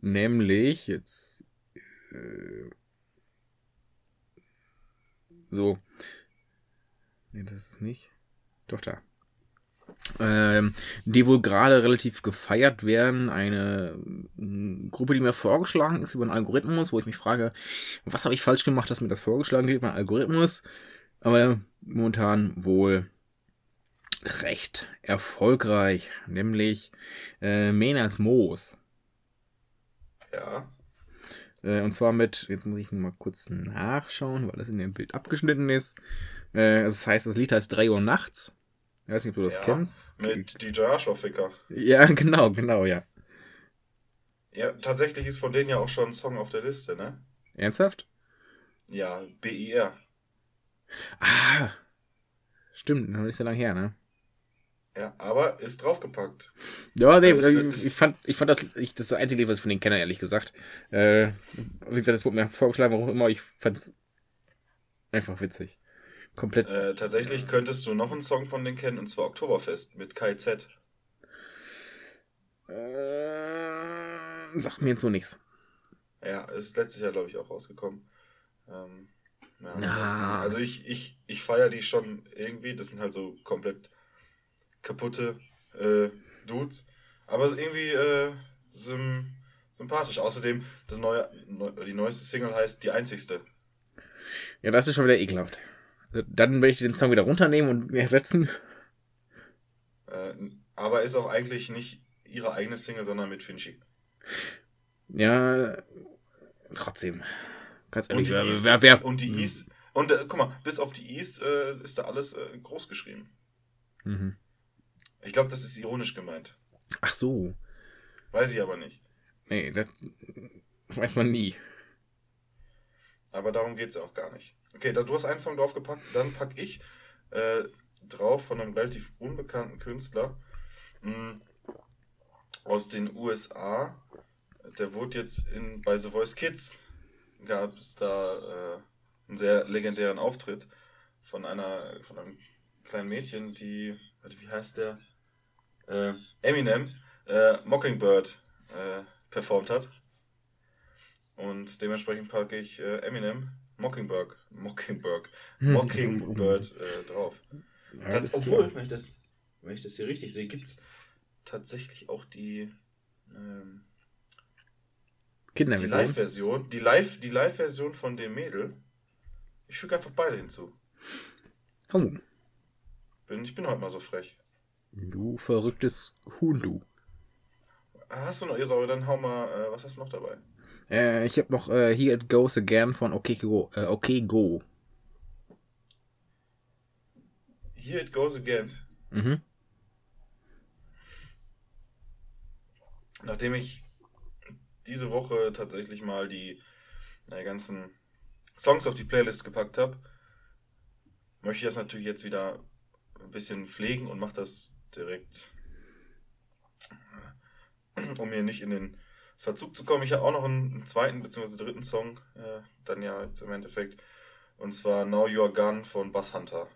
nämlich jetzt äh, so. Nee, das ist es nicht. Doch da. Ähm, die wohl gerade relativ gefeiert werden. Eine mm, Gruppe, die mir vorgeschlagen ist über einen Algorithmus, wo ich mich frage, was habe ich falsch gemacht, dass mir das vorgeschlagen wird über einen Algorithmus. Aber momentan wohl recht erfolgreich, nämlich äh, Menas Moos. Ja. Äh, und zwar mit, jetzt muss ich mal kurz nachschauen, weil das in dem Bild abgeschnitten ist. Äh, das heißt, das Lied heißt 3 Uhr nachts. Ich weiß nicht, ob du das Ja, kennst. Mit DJ Arschlochficker. Ja, genau, genau, ja. Ja, tatsächlich ist von denen ja auch schon ein Song auf der Liste, ne? Ernsthaft? Ja, BIR. Ah, stimmt, noch nicht so lange her, ne? Ja, aber ist draufgepackt. Ja, nee, Also, ich, es- ich fand, ich fand das, ich, das ist das einzige was ich von denen kenne, ehrlich gesagt. Äh, wie gesagt, das wurde mir vorgeschlagen, warum auch immer, ich fand's einfach witzig. Komplett Äh, tatsächlich könntest du noch einen Song von denen kennen, und zwar Oktoberfest mit KZ. Äh, sagt mir jetzt so nichts. Ja, ist letztes Jahr, glaube ich, auch rausgekommen. Ähm, ja, Ah. Also ich, ich, ich feiere die schon irgendwie. Das sind halt so komplett kaputte äh, Dudes. Aber irgendwie äh, sym sympathisch. Außerdem, das neue, neu, die neueste Single heißt Die Einzigste. Ja, das ist schon wieder ekelhaft. Dann werde ich den Song wieder runternehmen und ersetzen. Äh, aber ist auch eigentlich nicht ihre eigene Single, sondern mit Finchi. Ja, trotzdem. Ganz Und ehrlich, die wer, East, wer, wer, und die East, und äh, guck mal, bis auf die East äh, ist da alles äh, groß geschrieben. Mhm. Ich glaube, das ist ironisch gemeint. Ach so. Weiß ich aber nicht. Nee, das weiß man nie. Aber darum geht es auch gar nicht. Okay, da, du hast einen Song draufgepackt, dann pack ich äh, drauf von einem relativ unbekannten Künstler mh, aus den USA. Der wurde jetzt in, bei The Voice Kids, gab es da äh, einen sehr legendären Auftritt von einer von einem kleinen Mädchen, die, wie heißt der? Äh, Eminem, äh, Mockingbird äh, performt hat. Und dementsprechend packe ich äh, Eminem Mockingbird, Mockingbird, Mockingbird äh, drauf. Ja, Tats- obwohl, wenn ich, das, wenn ich das hier richtig sehe, gibt es tatsächlich auch die, ähm, die. Live-Version. Die Live- die Live-Version von dem Mädel. Ich füge einfach beide hinzu. Oh, Bin, ich bin heute mal so frech. du verrücktes Huhn, du. Hast du noch, Esau, dann hau mal, äh, was hast du noch dabei? Äh, ich habe noch äh, Here It Goes Again von Okay Go. Äh, okay Go. Here it goes again. Mhm. Nachdem ich diese Woche tatsächlich mal die äh, ganzen Songs auf die Playlist gepackt habe, möchte ich das natürlich jetzt wieder ein bisschen pflegen und mache das direkt, äh, um mir nicht in den Verzug zu kommen. Ich habe auch noch einen, zweiten bzw. dritten Song, äh, dann ja jetzt im Endeffekt, und zwar Now You're Gone von Bass Hunter.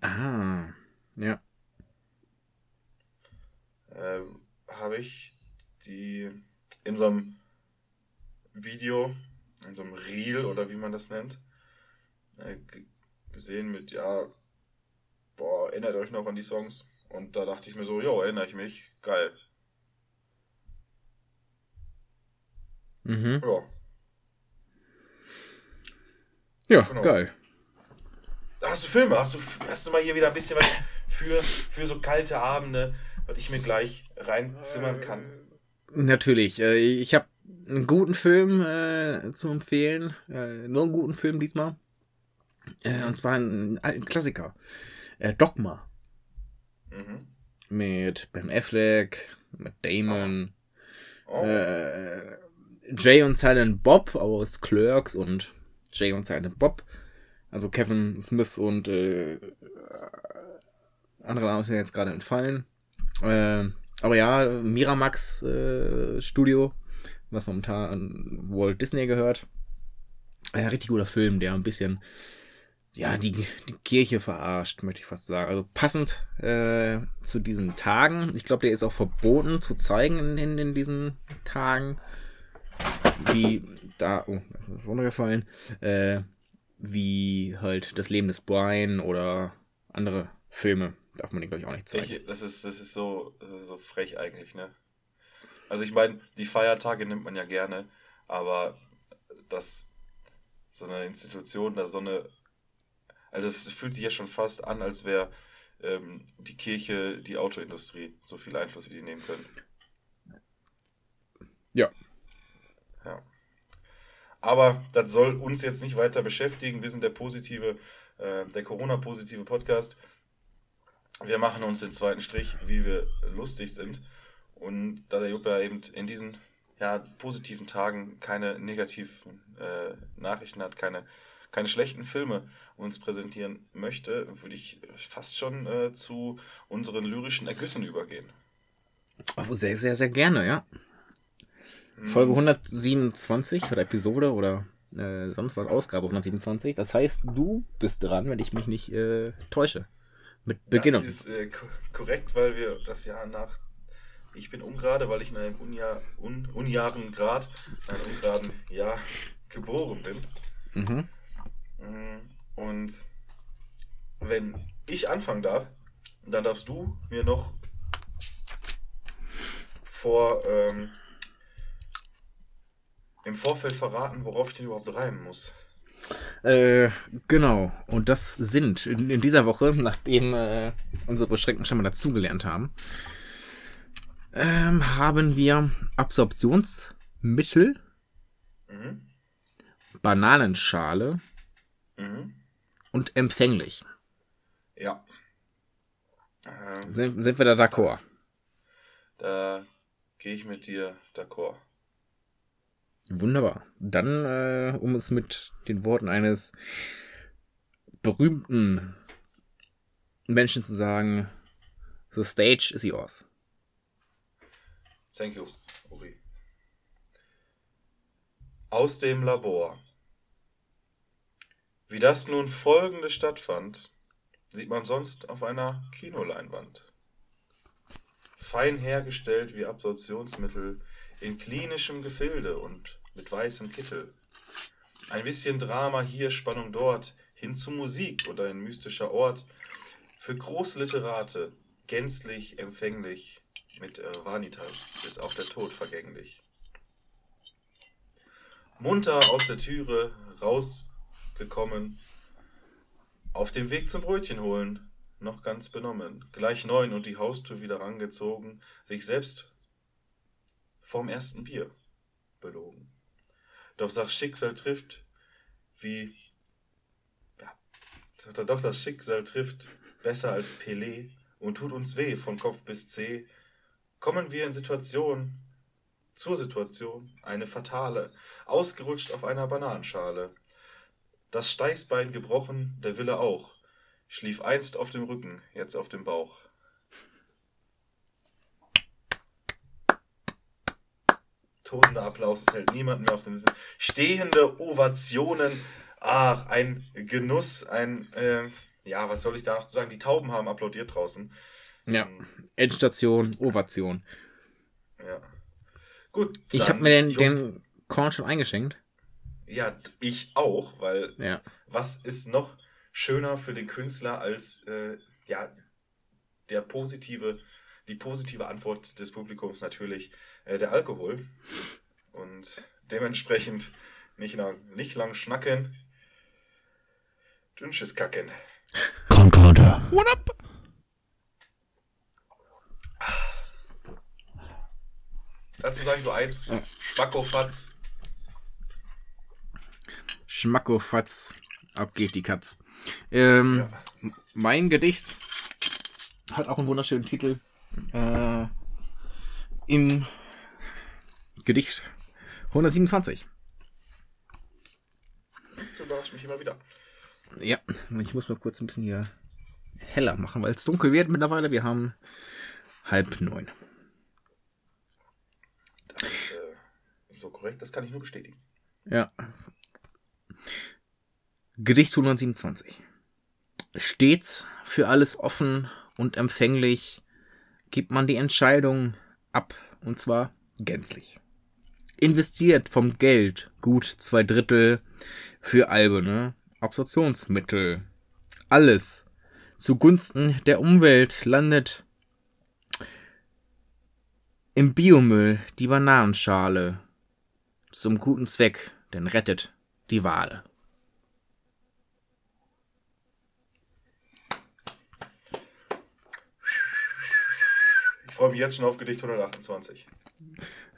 Ah, ja. äh, habe ich die in so einem Video, in so einem Reel oder wie man das nennt, äh, gesehen mit, ja, boah, erinnert euch noch an die Songs? Und da dachte ich mir so, jo, erinnere ich mich, geil. Mhm. Ja. Ja, Genau. geil. Hast du Filme? Hast du, hast du mal hier wieder ein bisschen was für, für so kalte Abende, was ich mir gleich reinzimmern kann? Natürlich. Äh, ich habe einen guten Film äh, zu empfehlen. Äh, nur einen guten Film diesmal. Äh, und zwar einen alten Klassiker. Äh, Dogma. Mhm. Mit Ben Affleck, mit Damon, Oh, äh, Jay und Silent Bob aus Clerks und Jay und Silent Bob. Also Kevin Smith und äh, andere Namen sind mir jetzt gerade entfallen. Äh, aber ja, Miramax äh, Studio, was momentan Walt Disney gehört. Ein richtig guter Film, der ein bisschen ja, die, die Kirche verarscht, möchte ich fast sagen. Also passend äh, zu diesen Tagen. Ich glaube, der ist auch verboten zu zeigen in, in, in diesen Tagen. Wie da, oh, da ist was runtergefallen. Äh, wie halt das Leben des Brian oder andere Filme. Darf man den, glaube ich, auch nicht zeigen. Ich, das ist, das ist so, so frech eigentlich, ne? Also ich meine, die Feiertage nimmt man ja gerne, aber dass so eine Institution da so eine. Also es fühlt sich ja schon fast an, als wäre ähm, die Kirche die Autoindustrie. So viel Einfluss, wie die nehmen können. Ja. Aber das soll uns jetzt nicht weiter beschäftigen. Wir sind der positive, äh, der Corona-positive Podcast. Wir machen uns den zweiten Strich, wie wir lustig sind. Und da der Jupp ja eben in diesen ja, positiven Tagen keine negativen äh, Nachrichten hat, keine, keine schlechten Filme uns präsentieren möchte, würde ich fast schon äh, zu unseren lyrischen Ergüssen übergehen. Oh, sehr, sehr, sehr gerne, ja. Folge 127 oder Episode oder äh, sonst was, Ausgabe 127. Das heißt, du bist dran, wenn ich mich nicht äh, täusche. Mit Beginnung. Das ist äh, ko korrekt, weil wir das Jahr nach. Ich bin ungerade, weil ich in einem Unjahr, un, unjaren Grad, in einem ungeraden Jahr geboren bin. Mhm. Mm, Und wenn ich anfangen darf, dann darfst du mir noch vor ähm, im Vorfeld verraten, worauf ich denn überhaupt reimen muss. Äh, genau. Und das sind in, in dieser Woche, nachdem äh, unsere Beschränkten schon mal dazugelernt haben, ähm, haben wir Absorptionsmittel, Mhm. Bananenschale Mhm. und empfänglich. Ja. Ähm, Sind, sind wir da d'accord? da gehe ich mit dir d'accord. Wunderbar. Dann, äh, um es mit den Worten eines berühmten Menschen zu sagen, the stage is yours. Thank you, Uri. Aus dem Labor. Wie das nun folgende stattfand, sieht man sonst auf einer Kinoleinwand. Fein hergestellt wie Absorptionsmittel in klinischem Gefilde und mit weißem Kittel. Ein bisschen Drama hier, Spannung dort, hin zu Musik oder ein mystischer Ort. Für Großliterate gänzlich empfänglich, mit äh, Vanitas ist auch der Tod vergänglich. Munter aus der Türe rausgekommen, auf dem Weg zum Brötchen holen, noch ganz benommen, gleich neun und die Haustür wieder rangezogen, sich selbst vorm ersten Bier belogen. Doch das Schicksal trifft, wie, ja, doch das Schicksal trifft besser als Pelé und tut uns weh von Kopf bis Zeh, kommen wir in Situation, zur Situation, eine fatale, ausgerutscht auf einer Bananenschale. Das Steißbein gebrochen, der Wille auch, schlief einst auf dem Rücken, jetzt auf dem Bauch. Tosender Applaus, es hält niemand mehr auf den Sinn. Stehende Ovationen, ach, ein Genuss, ein, äh, ja, was soll ich da sagen? Die Tauben haben applaudiert draußen. Ja. Ähm, Endstation, Ovation. Ja. Gut. Ich habe mir den, Jupp. den Korn schon eingeschenkt. Ja, ich auch, weil Ja. was ist noch schöner für den Künstler als äh, ja, der positive, die positive Antwort des Publikums natürlich äh, der Alkohol. Und dementsprechend nicht lang, nicht lang schnacken, Dünnsches kacken. Concorder. What up? Dazu sage ich so eins, Schmackofatz. Schmackofatz. Ab geht die Katz. Ähm, Ja. Mein Gedicht hat auch einen wunderschönen Titel. Äh, Im Gedicht 127. Du überraschst mich immer wieder. Ja, ich muss mal kurz ein bisschen hier heller machen, weil es dunkel wird mittlerweile. Wir haben halb neun. Das ist äh, so korrekt, das kann ich nur bestätigen. Ja. Gedicht 127. Stets für alles offen und empfänglich gibt man die Entscheidung ab, und zwar gänzlich. Investiert vom Geld gut zwei Drittel für alberne Absorptionsmittel. Alles zugunsten der Umwelt landet im Biomüll die Bananenschale zum guten Zweck, denn rettet die Wale. Ich freue mich jetzt schon auf Gedicht 128.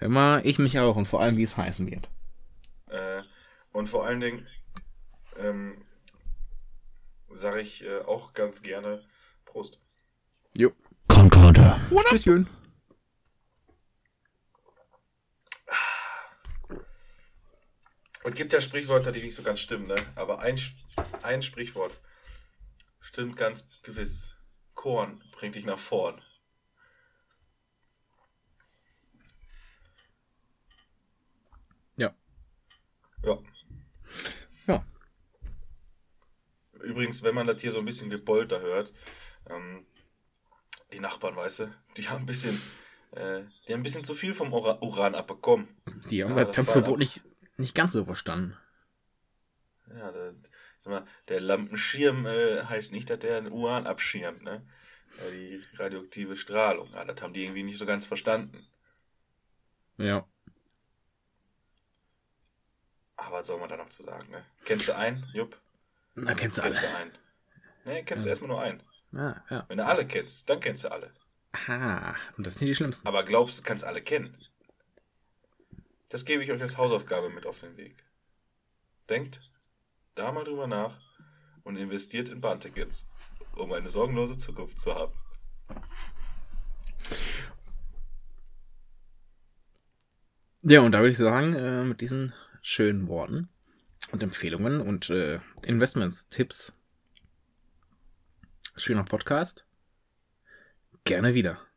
Immer ich mich auch und vor allem, wie es heißen wird. Äh, und vor allen Dingen ähm, sage ich äh, auch ganz gerne Prost. Jo. Concorder. Tschüsschen. Es gibt ja Sprichwörter, die nicht so ganz stimmen, ne? aber ein, ein Sprichwort stimmt ganz gewiss. Korn bringt dich nach vorn. Ja. Ja. Ja. Übrigens, wenn man das hier so ein bisschen gebolter hört, ähm, die Nachbarn, weißt du, die haben ein bisschen, äh, die haben ein bisschen zu viel vom Ura Uran abbekommen. Die haben Ja, das war- nicht, nicht ganz so verstanden. Ja, der, mal, der Lampenschirm äh, heißt nicht, dass der den Uran abschirmt, ne? Die radioaktive Strahlung. Ja, das haben die irgendwie nicht so ganz verstanden. Ja. Aber was soll man da noch zu sagen, ne? Kennst du einen, Jupp? Na, kennst du Kennst du alle. einen? Ne, kennst du Ja. erstmal nur einen. Ja, ja. Wenn du alle kennst, dann kennst du alle. Ah, und das sind die schlimmsten. Aber glaubst du, kannst alle kennen? Das gebe ich euch als Hausaufgabe mit auf den Weg. Denkt da mal drüber nach und investiert in Bahntickets, um eine sorgenlose Zukunft zu haben. Ja, und da würde ich sagen, äh, mit diesen schönen Worten und Empfehlungen und äh, Investments, Tipps, schöner Podcast. Gerne wieder.